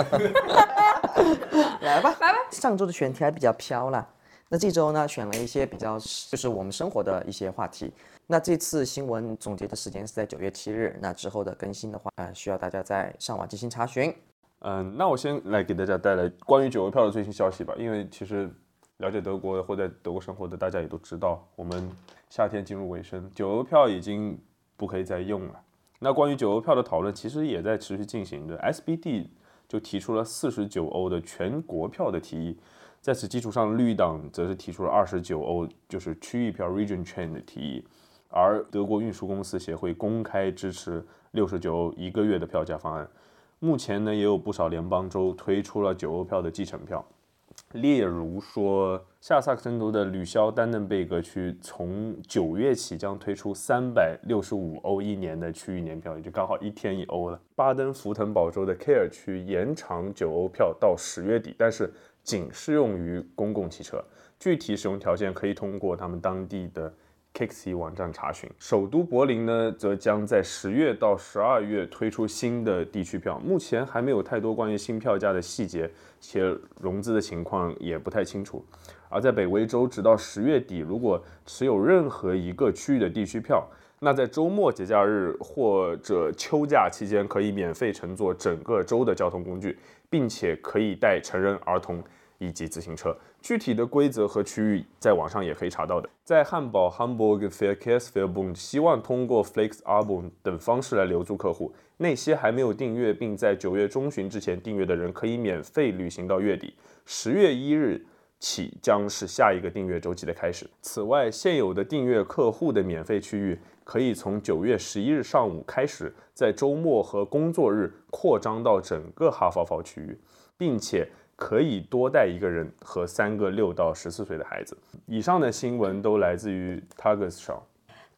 来吧，来吧。上周的选题还比较飘啦，那这周呢，选了一些比较就是我们生活的一些话题。那这次新闻总结的时间是在九月七日，那之后的更新的话，呃，需要大家在上网进行查询。嗯，那我先来给大家带来关于九邮票的最新消息吧。因为其实了解德国或在德国生活的大家也都知道，我们夏天进入尾声，九邮票已经不可以再用了。那关于九欧票的讨论其实也在持续进行着。SBD 就提出了四十九欧的全国票的提议，在此基础上，绿党则是提出了二十九欧就是区域票 （Region Train） 的提议，而德国运输公司协会公开支持六十九欧一个月的票价方案。目前呢，也有不少联邦州推出了九欧票的计程票。例如说，下萨克森州的吕肖丹嫩贝格区从九月起将推出三百六十五欧一年的区域年票，也就刚好一天一欧了。巴登福腾堡州的 K 尔区延长九欧票到十月底，但是仅适用于公共汽车。具体使用条件可以通过他们当地的 Kixi 网站查询。首都柏林呢，则将在十月到十二月推出新的地区票，目前还没有太多关于新票价的细节，且融资的情况也不太清楚。而在北威州，直到十月底，如果持有任何一个区域的地区票，那在周末、节假日或者秋假期间，可以免费乘坐整个州的交通工具，并且可以带成人、儿童。以及自行车，具体的规则和区域在网上也可以查到的。在汉堡 （Hamburg f a i r c a s f a i r b o n d 希望通过 Flexabo 等方式来留住客户。那些还没有订阅并在九月中旬之前订阅的人，可以免费旅行到月底。十月一日起将是下一个订阅周期的开始。此外，现有的订阅客户的免费区域可以从九月十一日上午开始，在周末和工作日扩张到整个哈佛堡区域，并且。可以多带一个人和三个六到十四岁的孩子。以上的新闻都来自于 Tages 报。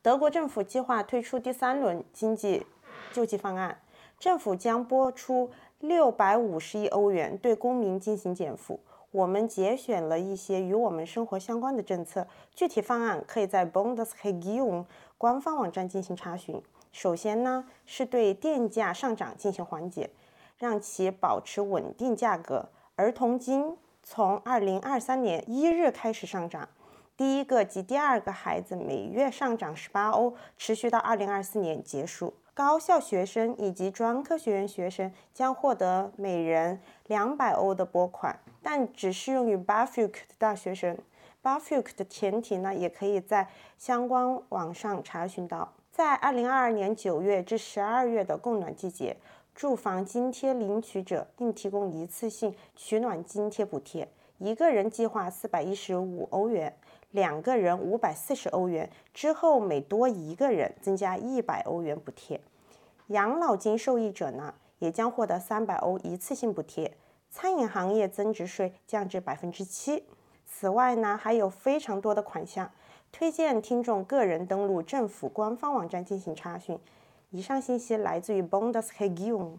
德国政府计划推出第三轮经济救济方案，政府将拨出六百五十亿欧元对公民进行减负。我们节选了一些与我们生活相关的政策，具体方案可以在 Bundesregierung 官方网站进行查询。首先呢，是对电价上涨进行缓解，让其保持稳定价格。儿童金从二零二三年一日开始上涨，第一个及第二个孩子每月上涨十八欧，持续到二零二四年结束。高校学生以及专科学院学生将获得每人两百欧的拨款，但只适用于 BAföG 的大学生。BAföG 的前提呢，也可以在相关网上查询到。在二零二二年九月至十二月的供暖季节。住房津贴领取者应提供一次性取暖津贴补贴，一个人计划四百一十五欧元，两个人五百四十欧元，之后每多一个人增加一百欧元补贴。养老金受益者呢，也将获得三百欧一次性补贴。餐饮行业增值税降至百分之七。此外呢，还有非常多的款项，推荐听众个人登录政府官方网站进行查询。以上信息来自于 Bundesregierung。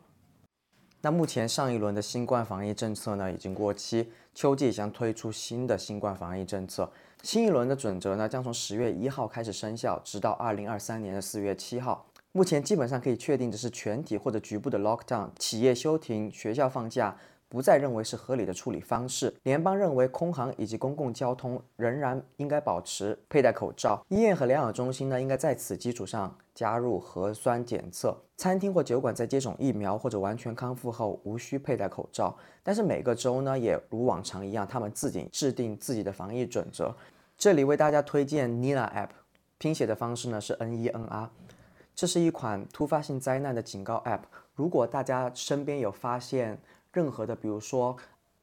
那目前上一轮的新冠防疫政策呢已经过期，秋季将推出新的新冠防疫政策。新一轮的准则呢将从十月一号开始生效，直到二零二三年的四月七号。目前基本上可以确定的是全体或者局部的 lockdown，企业休庭，学校放假。不再认为是合理的处理方式。联邦认为，空航以及公共交通仍然应该保持佩戴口罩。医院和疗养中心呢，应该在此基础上加入核酸检测。餐厅或酒馆在接种疫苗或者完全康复后无需佩戴口罩。但是每个州呢，也如往常一样，他们自己制定自己的防疫准则。这里为大家推荐 Nina App，拼写的方式呢是 N E N R。这是一款突发性灾难的警告 App。如果大家身边有发现，任何的，比如说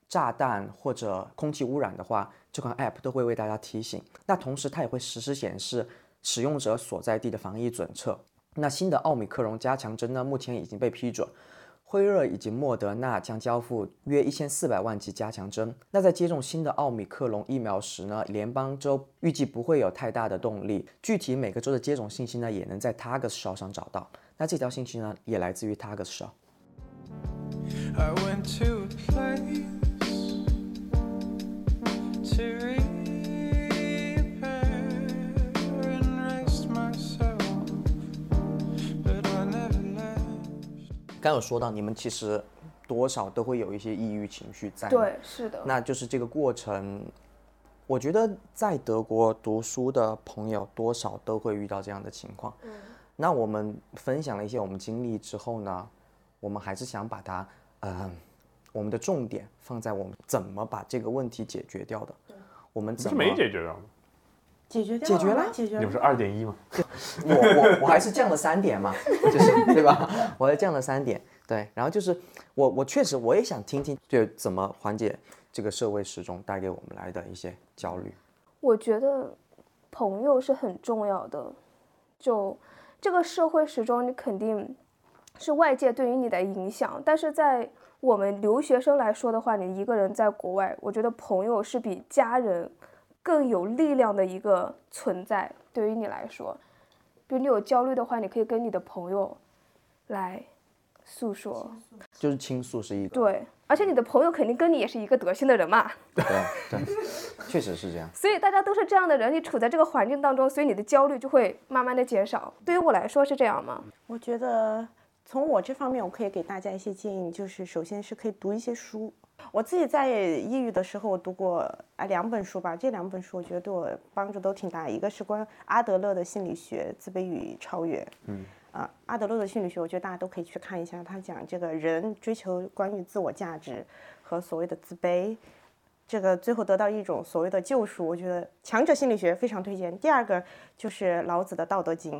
炸弹或者空气污染的话，这款 App 都会为大家提醒。那同时，它也会实时显示使用者所在地的防疫准则。那新的奥米克戎加强针呢，目前已经被批准，辉瑞以及莫德纳将交付约一千四百万剂加强针。那在接种新的奥米克戎疫苗时呢，联邦州预计不会有太大的动力。具体每个州的接种信息呢，也能在 tagus shaw 上找到。那这条信息呢，也来自于 Tagesschau。刚有说到，你们其实多少都会有一些抑郁情绪在。对，是的。那就是这个过程，我觉得在德国读书的朋友多少都会遇到这样的情况。嗯。那我们分享了一些我们经历之后呢，我们还是想把它。嗯，我们的重点放在我们怎么把这个问题解决掉的。我们怎么没解决掉？解决解决了，解决了。你不是二点一吗？我我我还是降了三点嘛，就是对吧？我还降了三点，对。然后就是我我确实我也想听听，就怎么缓解这个社会时钟带给我们来的一些焦虑。我觉得朋友是很重要的，就这个社会时钟，你肯定。是外界对于你的影响，但是在我们留学生来说的话，你一个人在国外，我觉得朋友是比家人更有力量的一个存在。对于你来说，比如你有焦虑的话，你可以跟你的朋友来诉说，就是倾诉是一个，对，而且你的朋友肯定跟你也是一个德行的人嘛，对对，确实是这样。所以大家都是这样的人，你处在这个环境当中，所以你的焦虑就会慢慢的减少。对于我来说是这样吗？我觉得从我这方面，我可以给大家一些建议，就是首先是可以读一些书。我自己在抑郁的时候，我读过啊两本书吧，这两本书我觉得对我帮助都挺大。一个是关于阿德勒的心理学，自卑与超越。嗯。啊，阿德勒的心理学，我觉得大家都可以去看一下。他讲这个人追求关于自我价值和所谓的自卑，这个最后得到一种所谓的救赎。我觉得强者心理学非常推荐。第二个就是老子的《道德经》，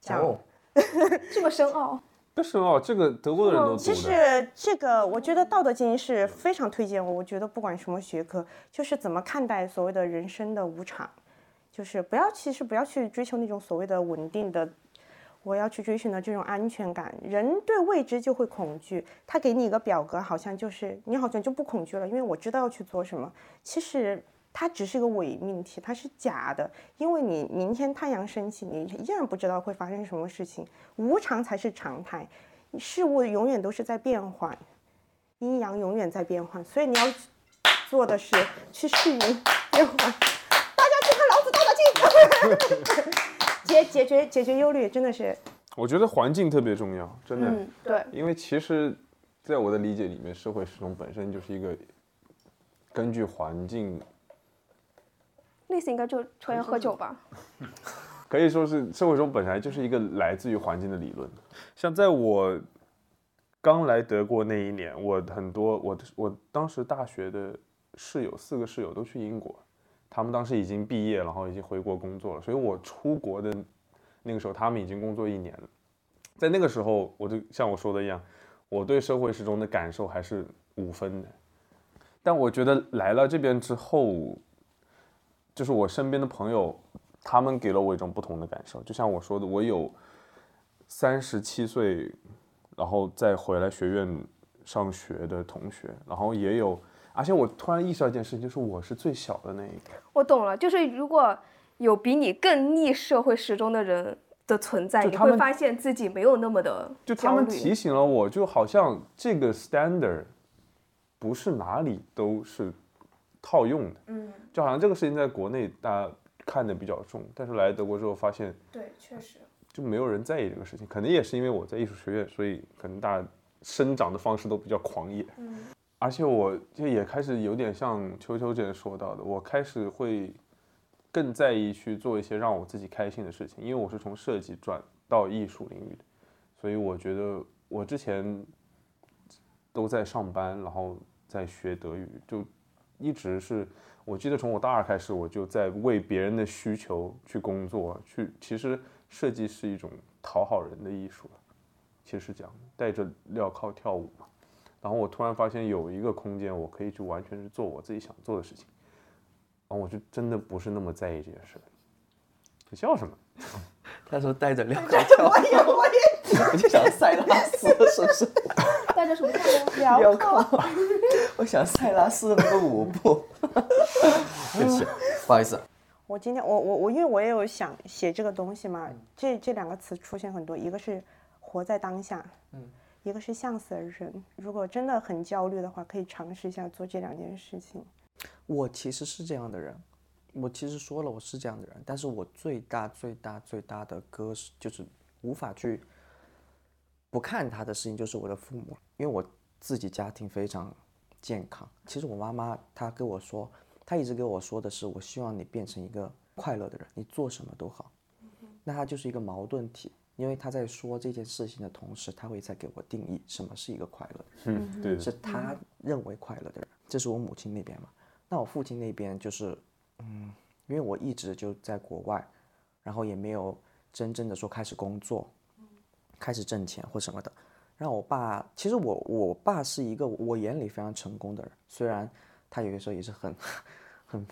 讲哦，这么深奥，但是哦，这个德国的人都读其的。实这个，我觉得《道德经》是非常推荐我。我觉得不管什么学科，就是怎么看待所谓的人生的无常，就是不要，其实不要去追求那种所谓的稳定的，我要去追寻的这种安全感。人对未知就会恐惧。他给你一个表格，好像就是你好像就不恐惧了，因为我知道要去做什么。其实它只是一个伪命题，它是假的，因为你明天太阳升起，你依然不知道会发生什么事情。无常才是常态，事物永远都是在变换，阴阳永远在变换，所以你要做的是去适应变换。大家去看《老子道德经》，解解决解决忧虑，真的是我觉得环境特别重要，真的，嗯，对，因为其实，在我的理解里面，社会时钟本身就是一个根据环境，类似应该就抽烟喝酒吧。可以说是社会中本来就是一个来自于环境的理论。像在我刚来德国那一年，我很多我的我当时大学的室友四个室友都去英国，他们当时已经毕业，然后已经回国工作了，所以我出国的那个时候，他们已经工作一年了。在那个时候，我就像我说的一样，我对社会时钟的感受还是五分的。但我觉得来了这边之后，就是我身边的朋友，他们给了我一种不同的感受。就像我说的，我有三十七岁，然后再回来学院上学的同学，然后也有，而且我突然意识到一件事情，就是我是最小的那一个。我懂了，就是如果有比你更逆社会时钟的人的存在，你会发现自己没有那么的就他们提醒了我，就好像这个 standard 不是哪里都是套用的，嗯，就好像这个事情在国内大家看的比较重，但是来德国之后发现对，确实。就没有人在意这个事情，可能也是因为我在艺术学院，所以可能大家生长的方式都比较狂野，嗯，而且我就也开始有点像秋秋之前说到的，我开始会更在意去做一些让我自己开心的事情，因为我是从设计转到艺术领域的，所以我觉得我之前都在上班，然后在学德语，就一直是我记得从我大二开始，我就在为别人的需求去工作，去其实设计是一种讨好人的艺术了，其实是这样的，戴着镣铐跳舞嘛。然后我突然发现有一个空间，我可以去完全是做我自己想做的事情，然后我就真的不是那么在意这件事了。你笑什么？他说带着镣铐跳舞，我就想塞拉斯，是不是？带着什么？镣铐，我想塞拉斯的那个舞步。对不起，不好意思。我今天我我我，因为我也有想写这个东西嘛，这这两个词出现很多，一个是活在当下，嗯，一个是向死而生。如果真的很焦虑的话，可以尝试一下做这两件事情。我其实是这样的人，我其实说了我是这样的人，但是我最大最大最大的歌是就是无法去不看他的事情，就是我的父母，因为我自己家庭非常健康。其实我妈妈她跟我说，她一直跟我说的是，我希望你变成一个快乐的人，你做什么都好。那她就是一个矛盾体，因为她在说这件事情的同时，她会在给我定义什么是一个快乐的人。嗯，对是他认为快乐的人，这是我母亲那边嘛。那我父亲那边就是，嗯，因为我一直就在国外，然后也没有真正的说开始工作，开始挣钱或什么的。让我爸，其实我我爸是一个我眼里非常成功的人，虽然他有的时候也是很很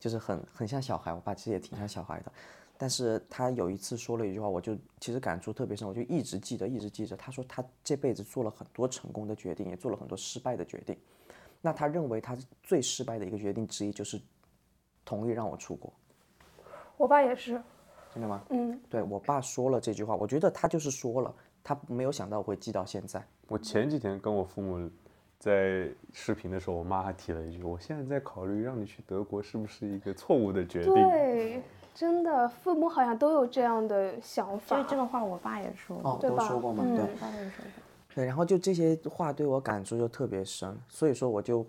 就是很很像小孩，我爸其实也挺像小孩的，但是他有一次说了一句话，我就其实感触特别深，我就一直记得，一直记着。他说他这辈子做了很多成功的决定，也做了很多失败的决定。那他认为他最失败的一个决定之一就是同意让我出国。我爸也是，真的吗？嗯，对我爸说了这句话，我觉得他就是说了，他没有想到我会记到现在。我前几天跟我父母在视频的时候，我妈还提了一句：“我现在在考虑让你去德国，是不是一个错误的决定？”对，真的，父母好像都有这样的想所法以。这个话我爸也说过，哦，对吧都说过嘛，嗯对。我爸也说过。对，然后就这些话对我感触就特别深，所以说我就，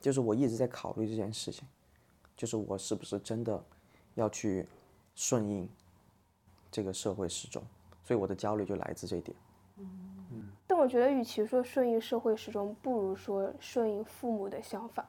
就是我一直在考虑这件事情，就是我是不是真的要去顺应这个社会时钟，所以我的焦虑就来自这一点。嗯但我觉得，与其说顺应社会时钟，不如说顺应父母的想法。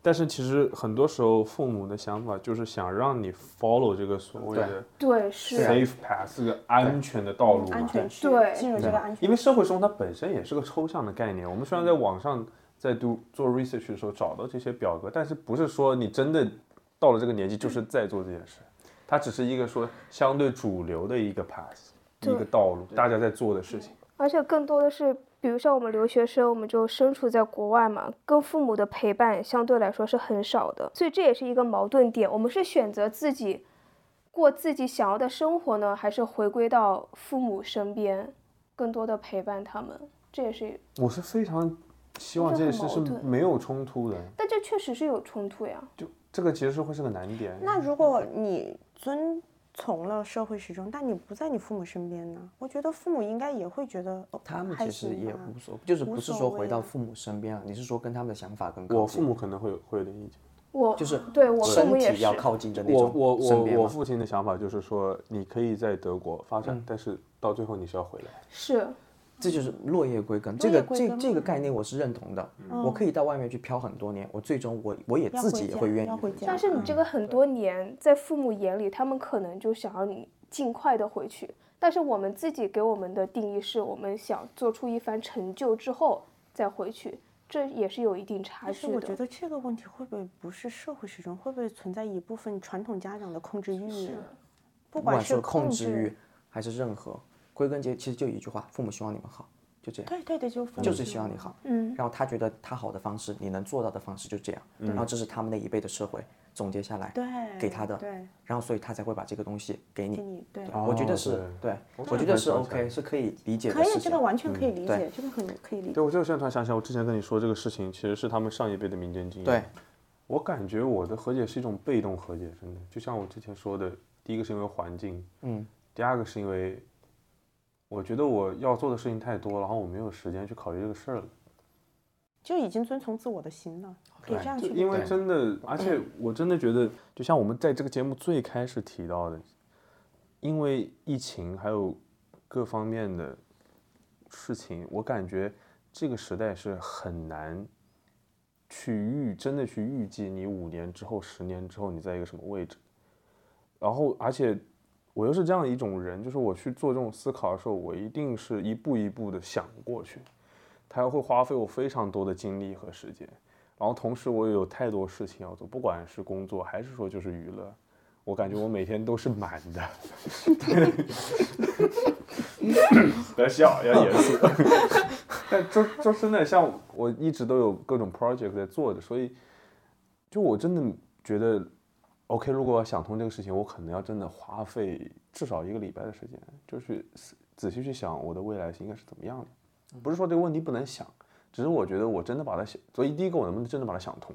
但是其实很多时候，父母的想法就是想让你 follow 这个所谓的对，是，safe path，这个安全的道路嘛。安全区，对进入这个安全因为社会中它本身也是个抽象的概念。我们虽然在网上在读做 research 的时候找到这些表格，但是不是说你真的到了这个年纪就是在做这件事，它只是一个说相对主流的一个 path，一个道路，大家在做的事情。而且更多的是，比如像我们留学生，我们就身处在国外嘛，跟父母的陪伴相对来说是很少的，所以这也是一个矛盾点。我们是选择自己过自己想要的生活呢，还是回归到父母身边，更多的陪伴他们？这也是，我是非常希望这件事是没有冲突的，但这确实是有冲突呀。就这个其实是会是个难点。那如果你遵从了社会时钟，但你不在你父母身边呢？我觉得父母应该也会觉得，哦、他们其实也无所，就是不是说回到父母身边啊，你是说跟他们的想法更靠近？我父母可能会有会有点意见。我就是对我父身母也是体要，靠近的那我种我我我父亲的想法就是说，你可以在德国发嗯展，但是到最后你是要回来。是这就是落叶归根，这个这这个概念我是认同的。我可以到外面去漂很多年，我最终我我也自己也会愿意。但是你这个很多年，在父母眼里，他们可能就想要你尽快的回去。但是我们自己给我们的定义是，我们想做出一番成就之后再回去，这也是有一定差但是距的。我觉得这个问题会不会不是社会时钟，会不会存在一部分传统家长的控制欲呢？不不管是控制欲还是任何，归根结其实就一句话：父母希望你们好，就这样，对对对，就就是希望你好。嗯，然后他觉得他好的方式，你能做到的方式就这样。然后这是他们那一辈的社会总结下来，对给他的对，然后所以他才会把这个东西给你。给你对。我觉得哦是对，我我觉得是 OK，是可以理解的可以，这个完全可以理对解，这个很可以理解。对，我这个现在突然想起来，我之前跟你说这个事情，其实是他们上一辈的民间经验。对，我感觉我的和解是一种被动和解，真的，就像我之前说的，第一个是因为环境，嗯，第二个是因为我觉得我要做的事情太多了，然后我没有时间去考虑这个事儿了。就已经遵从自我的心了，可以这样去因为。真的，而且我真的觉得，就像我们在这个节目最开始提到的，因为疫情还有各方面的事情，我感觉这个时代是很难去预真的去预计你五年之后、十年之后你在一个什么位置。然后，而且我又是这样一种人，就是我去做这种思考的时候，我一定是一步一步的想过去，它会花费我非常多的精力和时间。然后同时我也有太多事情要做，不管是工作还是说就是娱乐，我感觉我每天都是满的。不要笑，要严肃。但就就真的像我一直都有各种 project 在做的，所以就我真的觉得，OK，如果我想通这个事情，我可能要真的花费至少一个礼拜的时间，就是仔仔细去想我的未来应该是怎么样的。不是说这个问题不能想，只是我觉得我真的把它想，所以第一个我能不能真的把它想通，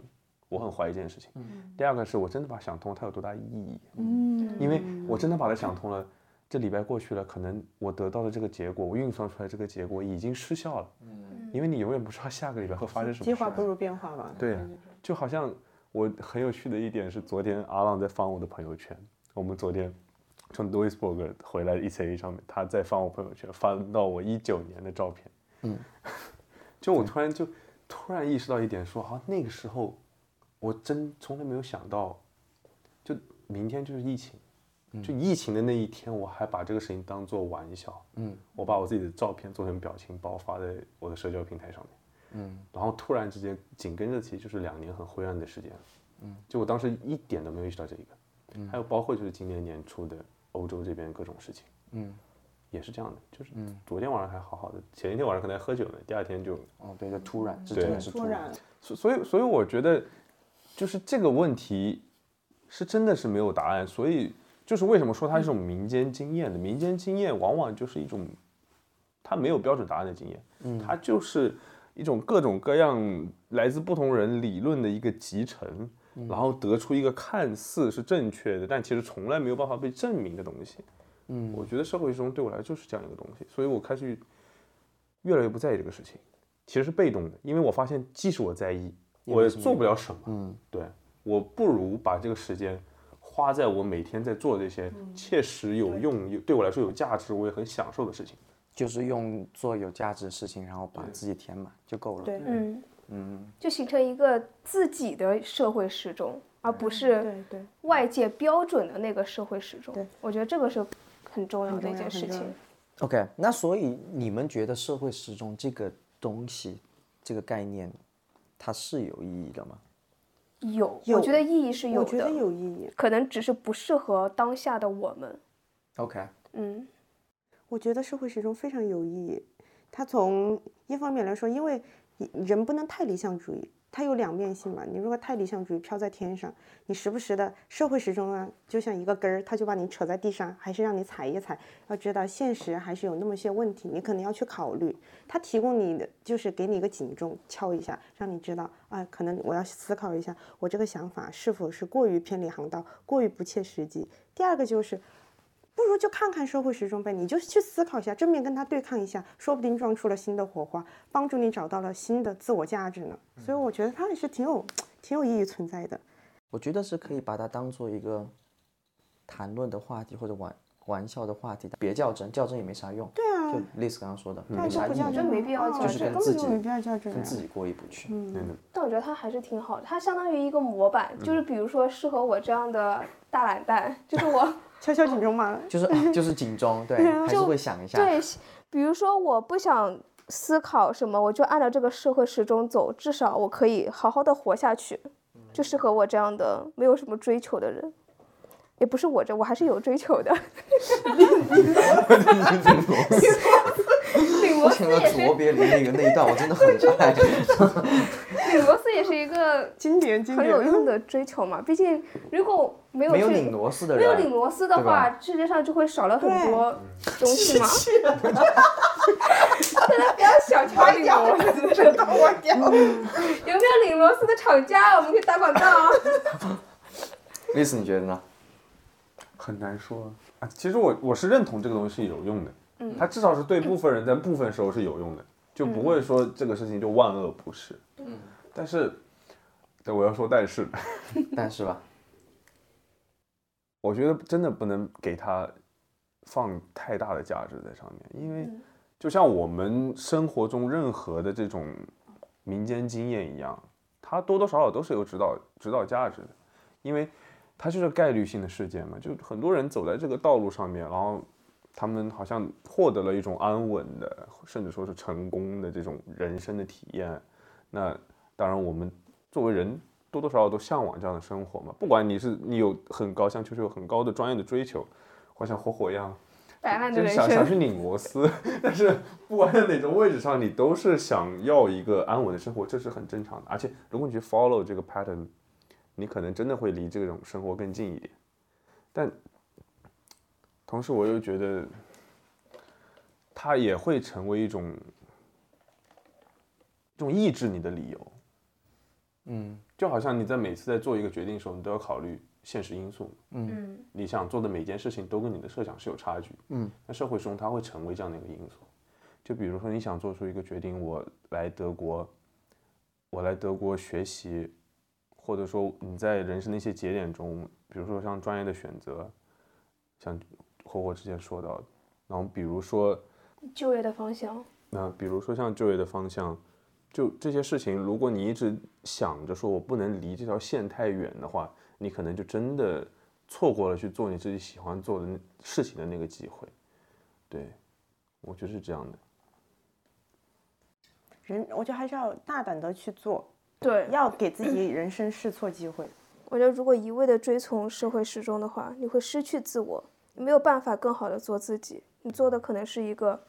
我很怀疑这件事情。第二个是我真的把它想通，它有多大意义？嗯，因为我真的把它想通了，这礼拜过去了，可能我得到的这个结果，我运算出来这个结果已经失效了。嗯，因为你永远不知道下个礼拜会发生什么事。计划不如变化吧。对，就好像我很有趣的一点是，昨天阿浪在翻我的朋友圈，我们昨天从 Duisburg 回来 ECA 上面，他在翻我朋友圈，翻到我一九年的照片。嗯，就我突然就突然意识到一点，说啊，那个时候我真从来没有想到，就明天就是疫情。就疫情的那一天，我还把这个事情当做玩笑。嗯，我把我自己的照片做成表情包发在我的社交平台上面。嗯，然后突然之间紧跟着其实就是两年很灰暗的时间。嗯，就我当时一点都没有意识到这一个。还有包括就是今年年初的欧洲这边各种事情，嗯，也是这样的，就是昨天晚上还好好的，前一天晚上可能还喝酒呢，第二天就哦，对，就突然，真的是突突然，所所以所以我觉得，就是这个问题是真的是没有答案，所以就是为什么说它是一种民间经验的，民间经验往往就是一种它没有标准答案的经验，嗯，它就是一种各种各样来自不同人理论的一个集成，然后得出一个看似是正确的，但其实从来没有办法被证明的东西。嗯，我觉得社会中对我来说就是这样一个东西，所以我开始越来越不在意这个事情。其实是被动的，因为我发现即使我在意，我也做不了什么。嗯，对我不如把这个时间花在我每天在做这些切实有用、有对我来说有价值、我也很享受的事情。就是用做有价值的事情，然后把自己填满就够了。对嗯，嗯，就形成一个自己的社会时钟，而不是外界标准的那个社会时钟对。我觉得这个是很重要的一件事情。OK，那所以你们觉得社会时钟这个东西，这个概念，它是有意义的吗？有，有我觉得意义是有我觉得的，有意义。可能只是不适合当下的我们。OK，嗯我觉得社会时钟非常有意义。它从一方面来说，因为人不能太理想主义，它有两面性嘛。你如果太理想主义飘在天上，你时不时的社会时钟啊，就像一个根儿，它就把你扯在地上，还是让你踩一踩。要知道现实还是有那么些问题，你可能要去考虑。它提供你的就是给你一个警钟，敲一下，让你知道啊，可能我要思考一下，我这个想法是否是过于偏离航道，过于不切实际。第二个就是。不如就看看社会时钟呗，你就去思考一下，正面跟他对抗一下，说不定撞出了新的火花，帮助你找到了新的自我价值呢。所以我觉得它也是挺有挺有意义存在的。我觉得是可以把它当做一个谈论的话题或者玩玩笑的话题，别较真，较真也没啥用。对啊就，类似刚刚说的，大没啥意义，家不较真就没必要哦较就是真跟自己根本就没必要较真自己过意不去。嗯，但我觉得它还是挺好的，它相当于一个模板，就是比如说适合我这样的大懒蛋，就是我 敲敲警钟嘛。就是啊 就是警钟，对，还是就会想一下。对，比如说我不想思考什么，我就按照这个社会时钟走，至少我可以好好的活下去，就适合我这样的没有什么追求的人。也不是我这，我还是有追求的。领螺丝想到也是，卓别林那个那一段，我真的很 爱。拧螺丝也是一个经典经很有。用的追求嘛。毕竟如果没有没有拧螺丝的人，没有拧螺丝的话，世界上就会少了很多东西嘛。大家不要小瞧拧 螺丝，真的我掉。有没有拧螺丝的厂家？我们可以打广告啊。丽丝你觉得呢？很难说啊。其实我我是认同这个东西是有用的，嗯。它至少是对部分人在部分时候是有用的，就不会说这个事情就万恶不赦。嗯，但是，对我要说但是，但是吧，我觉得真的不能给它放太大的价值在上面，因为就像我们生活中任何的这种民间经验一样，它多多少少都是有指导指导价值的，因为它就是概率性的事件嘛，就很多人走在这个道路上面，然后他们好像获得了一种安稳的，甚至说是成功的这种人生的体验。那当然，我们作为人多多少少都向往这样的生活嘛。不管你是你有很高，像秋秋有很高的专业的追求，或像火火一样，就是想想去，拧螺丝，但是不管在哪种位置上，你都是想要一个安稳的生活，这是很正常的。而且如果你去 follow 这个 pattern，你可能真的会离这种生活更近一点。但同时，我又觉得它也会成为一种一种抑制你的理由。嗯就好像你在每次在做一个决定的时候，你都要考虑现实因素。嗯你想做的每件事情都跟你的设想是有差距。嗯，那社会中它会成为这样的一个因素。就比如说你想做出一个决定，我来德国，我来德国学习，或者说你在人生的一些节点中，比如说像专业的选择，像火火之前说到的，然后比如说就业的方向，那比如说像就业的方向，就这些事情，如果你一直想着说我不能离这条线太远的话，你可能就真的错过了去做你自己喜欢做的事情的那个机会。对，我觉得是这样的。人，我觉得还是要大胆的去做，对，要给自己人生试错机会。我觉得如果一味的追从社会时钟的话，你会失去自我，你没有办法更好的做自己。你做的可能是一个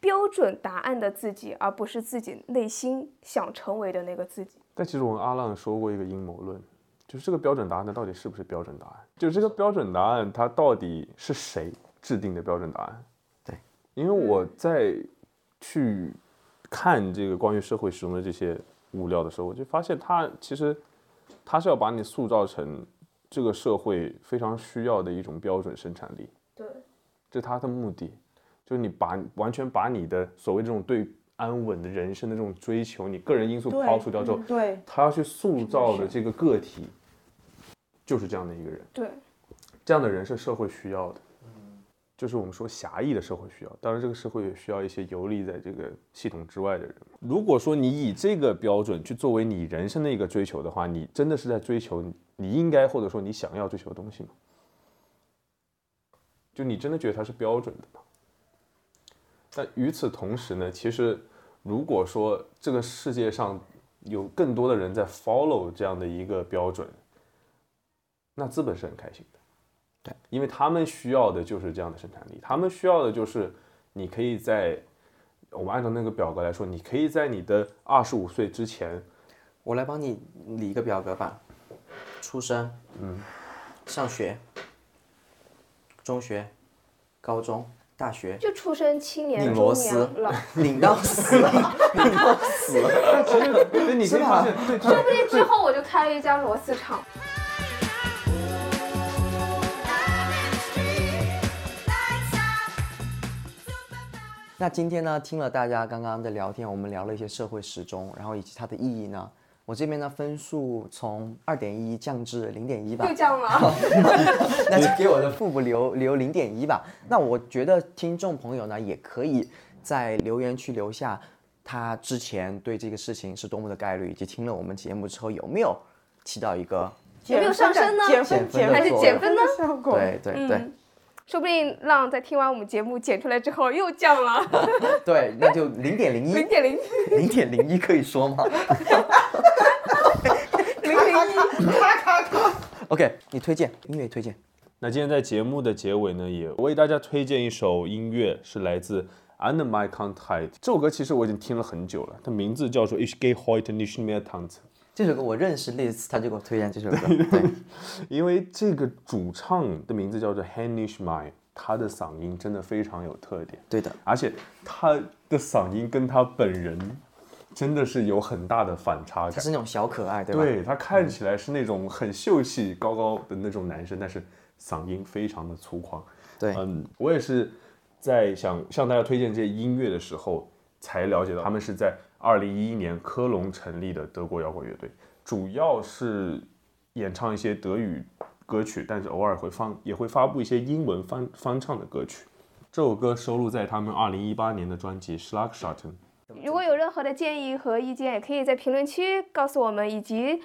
标准答案的自己，而不是自己内心想成为的那个自己。但其实我跟阿浪说过一个阴谋论，就是这个标准答案它到底是不是标准答案？就是这个标准答案它到底是谁制定的标准答案？对，因为我在去看这个关于社会使用的这些物料的时候，我就发现它其实它是要把你塑造成这个社会非常需要的一种标准生产力，对，这是他的目的，就是你把完全把你的所谓这种对安稳的人生的这种追求，你个人因素抛除掉之后，对，他要去塑造的这个个体，就是这样的一个人。对，这样的人是社会需要的，就是我们说狭义的社会需要。当然，这个社会也需要一些游离在这个系统之外的人。如果说你以这个标准去作为你人生的一个追求的话，你真的是在追求你应该或者说你想要追求的东西吗？就你真的觉得它是标准的吗？但与此同时呢，其实如果说这个世界上有更多的人在 follow 这样的一个标准，那资本是很开心的。对，因为他们需要的就是这样的生产力，他们需要的就是你可以在我们按照那个表格来说，你可以在你的二十五岁之前，我来帮你理一个表格吧。出生，嗯，上学，中学，高中，大学，就出生青年、中拧螺丝年、老，领到死，领到死。对，你可以吧发现，对，说不定之后我就开了一家螺丝厂。那今天呢，听了大家刚刚的聊天，我们聊了一些社会时钟，然后以及它的意义呢，我这边呢分数从二点一降至零点一吧又。降了，那就给我的腹部留留零点一吧。那我觉得听众朋友呢，也可以在留言区留下他之前对这个事情是多么的概率，以及听了我们节目之后有没有起到一个有没有上升呢减分减分还是减分呢？效果？对对对、嗯说不定浪在听完我们节目剪出来之后又降了 对，那就零点零一，零点零一零点零一可以说吗？OK，你推荐音乐推荐。那今天在节目的结尾呢，也为大家推荐一首音乐，是来自 Under m y c o n t i t 这首歌其实我已经听了很久了，它名字叫做 Ich gehe heute nicht mehr tanzen。这首歌我认识那次，他就给我推荐这首歌。对，因为这个主唱的名字叫做 Hanish Mai，他的嗓音真的非常有特点，对的，而且他的嗓音跟他本人真的是有很大的反差感。他是那种小可爱，对吧？对他看起来是那种很秀气、高高的那种男生，但是嗓音非常的粗犷。对嗯，我也是在想向大家推荐这些音乐的时候，才了解到他们是在二零一一年科隆成立的德国摇滚乐队，主要是演唱一些德语歌曲，但是偶尔会放也会发布一些英文翻翻唱的歌曲。这首歌收录在他们二零一八年的专辑《Schlagschatten》。如果有任何的建议和意见，也可以在评论区告诉我们，以及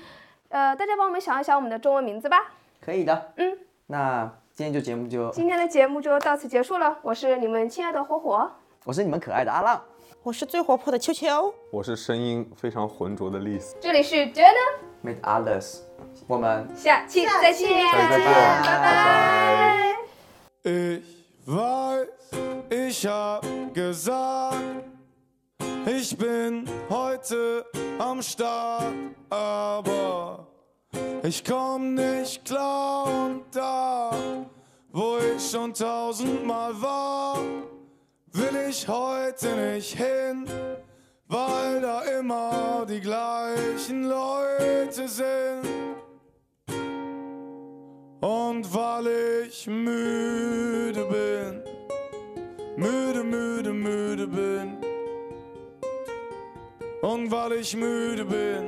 呃，大家帮我们想一想我们的中文名字吧。可以的。嗯，那今天就节目就，今天的节目就到此结束了，我是你们亲爱的火火，我是你们可爱的阿浪，我是最活泼的秋秋。我是声音非常浑浊的丽丝。这里是 Jenna，Meet others，我们下期再见，再见拜拜拜。Ich weiß, ich hab gesagt, ich bin heute am Start, aber ich komm nicht klar und da, wo ich schon tausendmal war, will ich heute nicht hin, weil da immer die gleichen Leute sind. Und weil ich müde bin, müde, müde, müde bin. Und weil ich müde bin,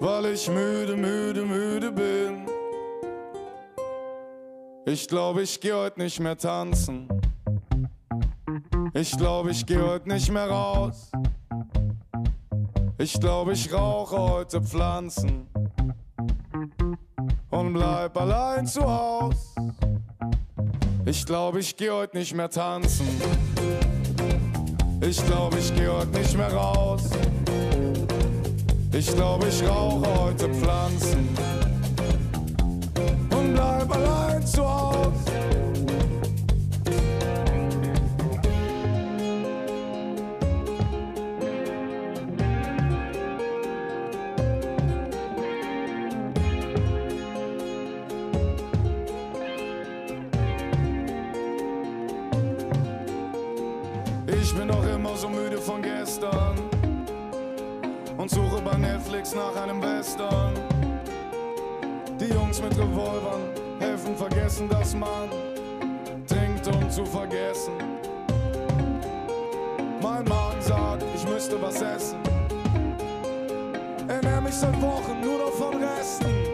weil ich müde, müde, müde bin. Ich glaube, ich geh heute nicht mehr tanzen. Ich glaube, ich geh heute nicht mehr raus. Ich glaube, ich rauche heute Pflanzen und bleib allein zu Haus. Ich glaube, ich geh heute nicht mehr tanzen. Ich glaube, ich gehe heute nicht mehr raus. Ich glaube, ich rauche heute Pflanzen und bleib allein zu Hause. Netflix nach einem Western. Die Jungs mit Revolvern helfen vergessen, dass man trinkt, um zu vergessen. Mein Magen sagt, ich müsste was essen. Ernähr mich seit Wochen nur noch von Resten.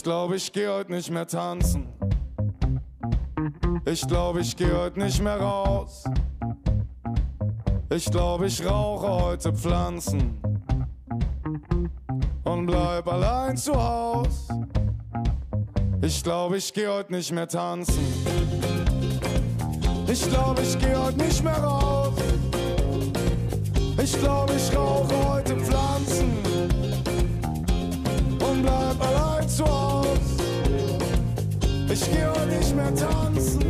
Ich glaube, ich geh heute nicht mehr tanzen. Ich glaube, ich geh heute nicht mehr raus. Ich glaube, ich rauche heute Pflanzen und bleib allein zu Haus. Ich glaube, ich geh heute nicht mehr tanzen. Ich glaube, ich geh heute nicht mehr raus. Ich glaube, ich rauche heute Pflanzen und bleib allein zu Haus. Ich geh heute nicht mehr tanzen.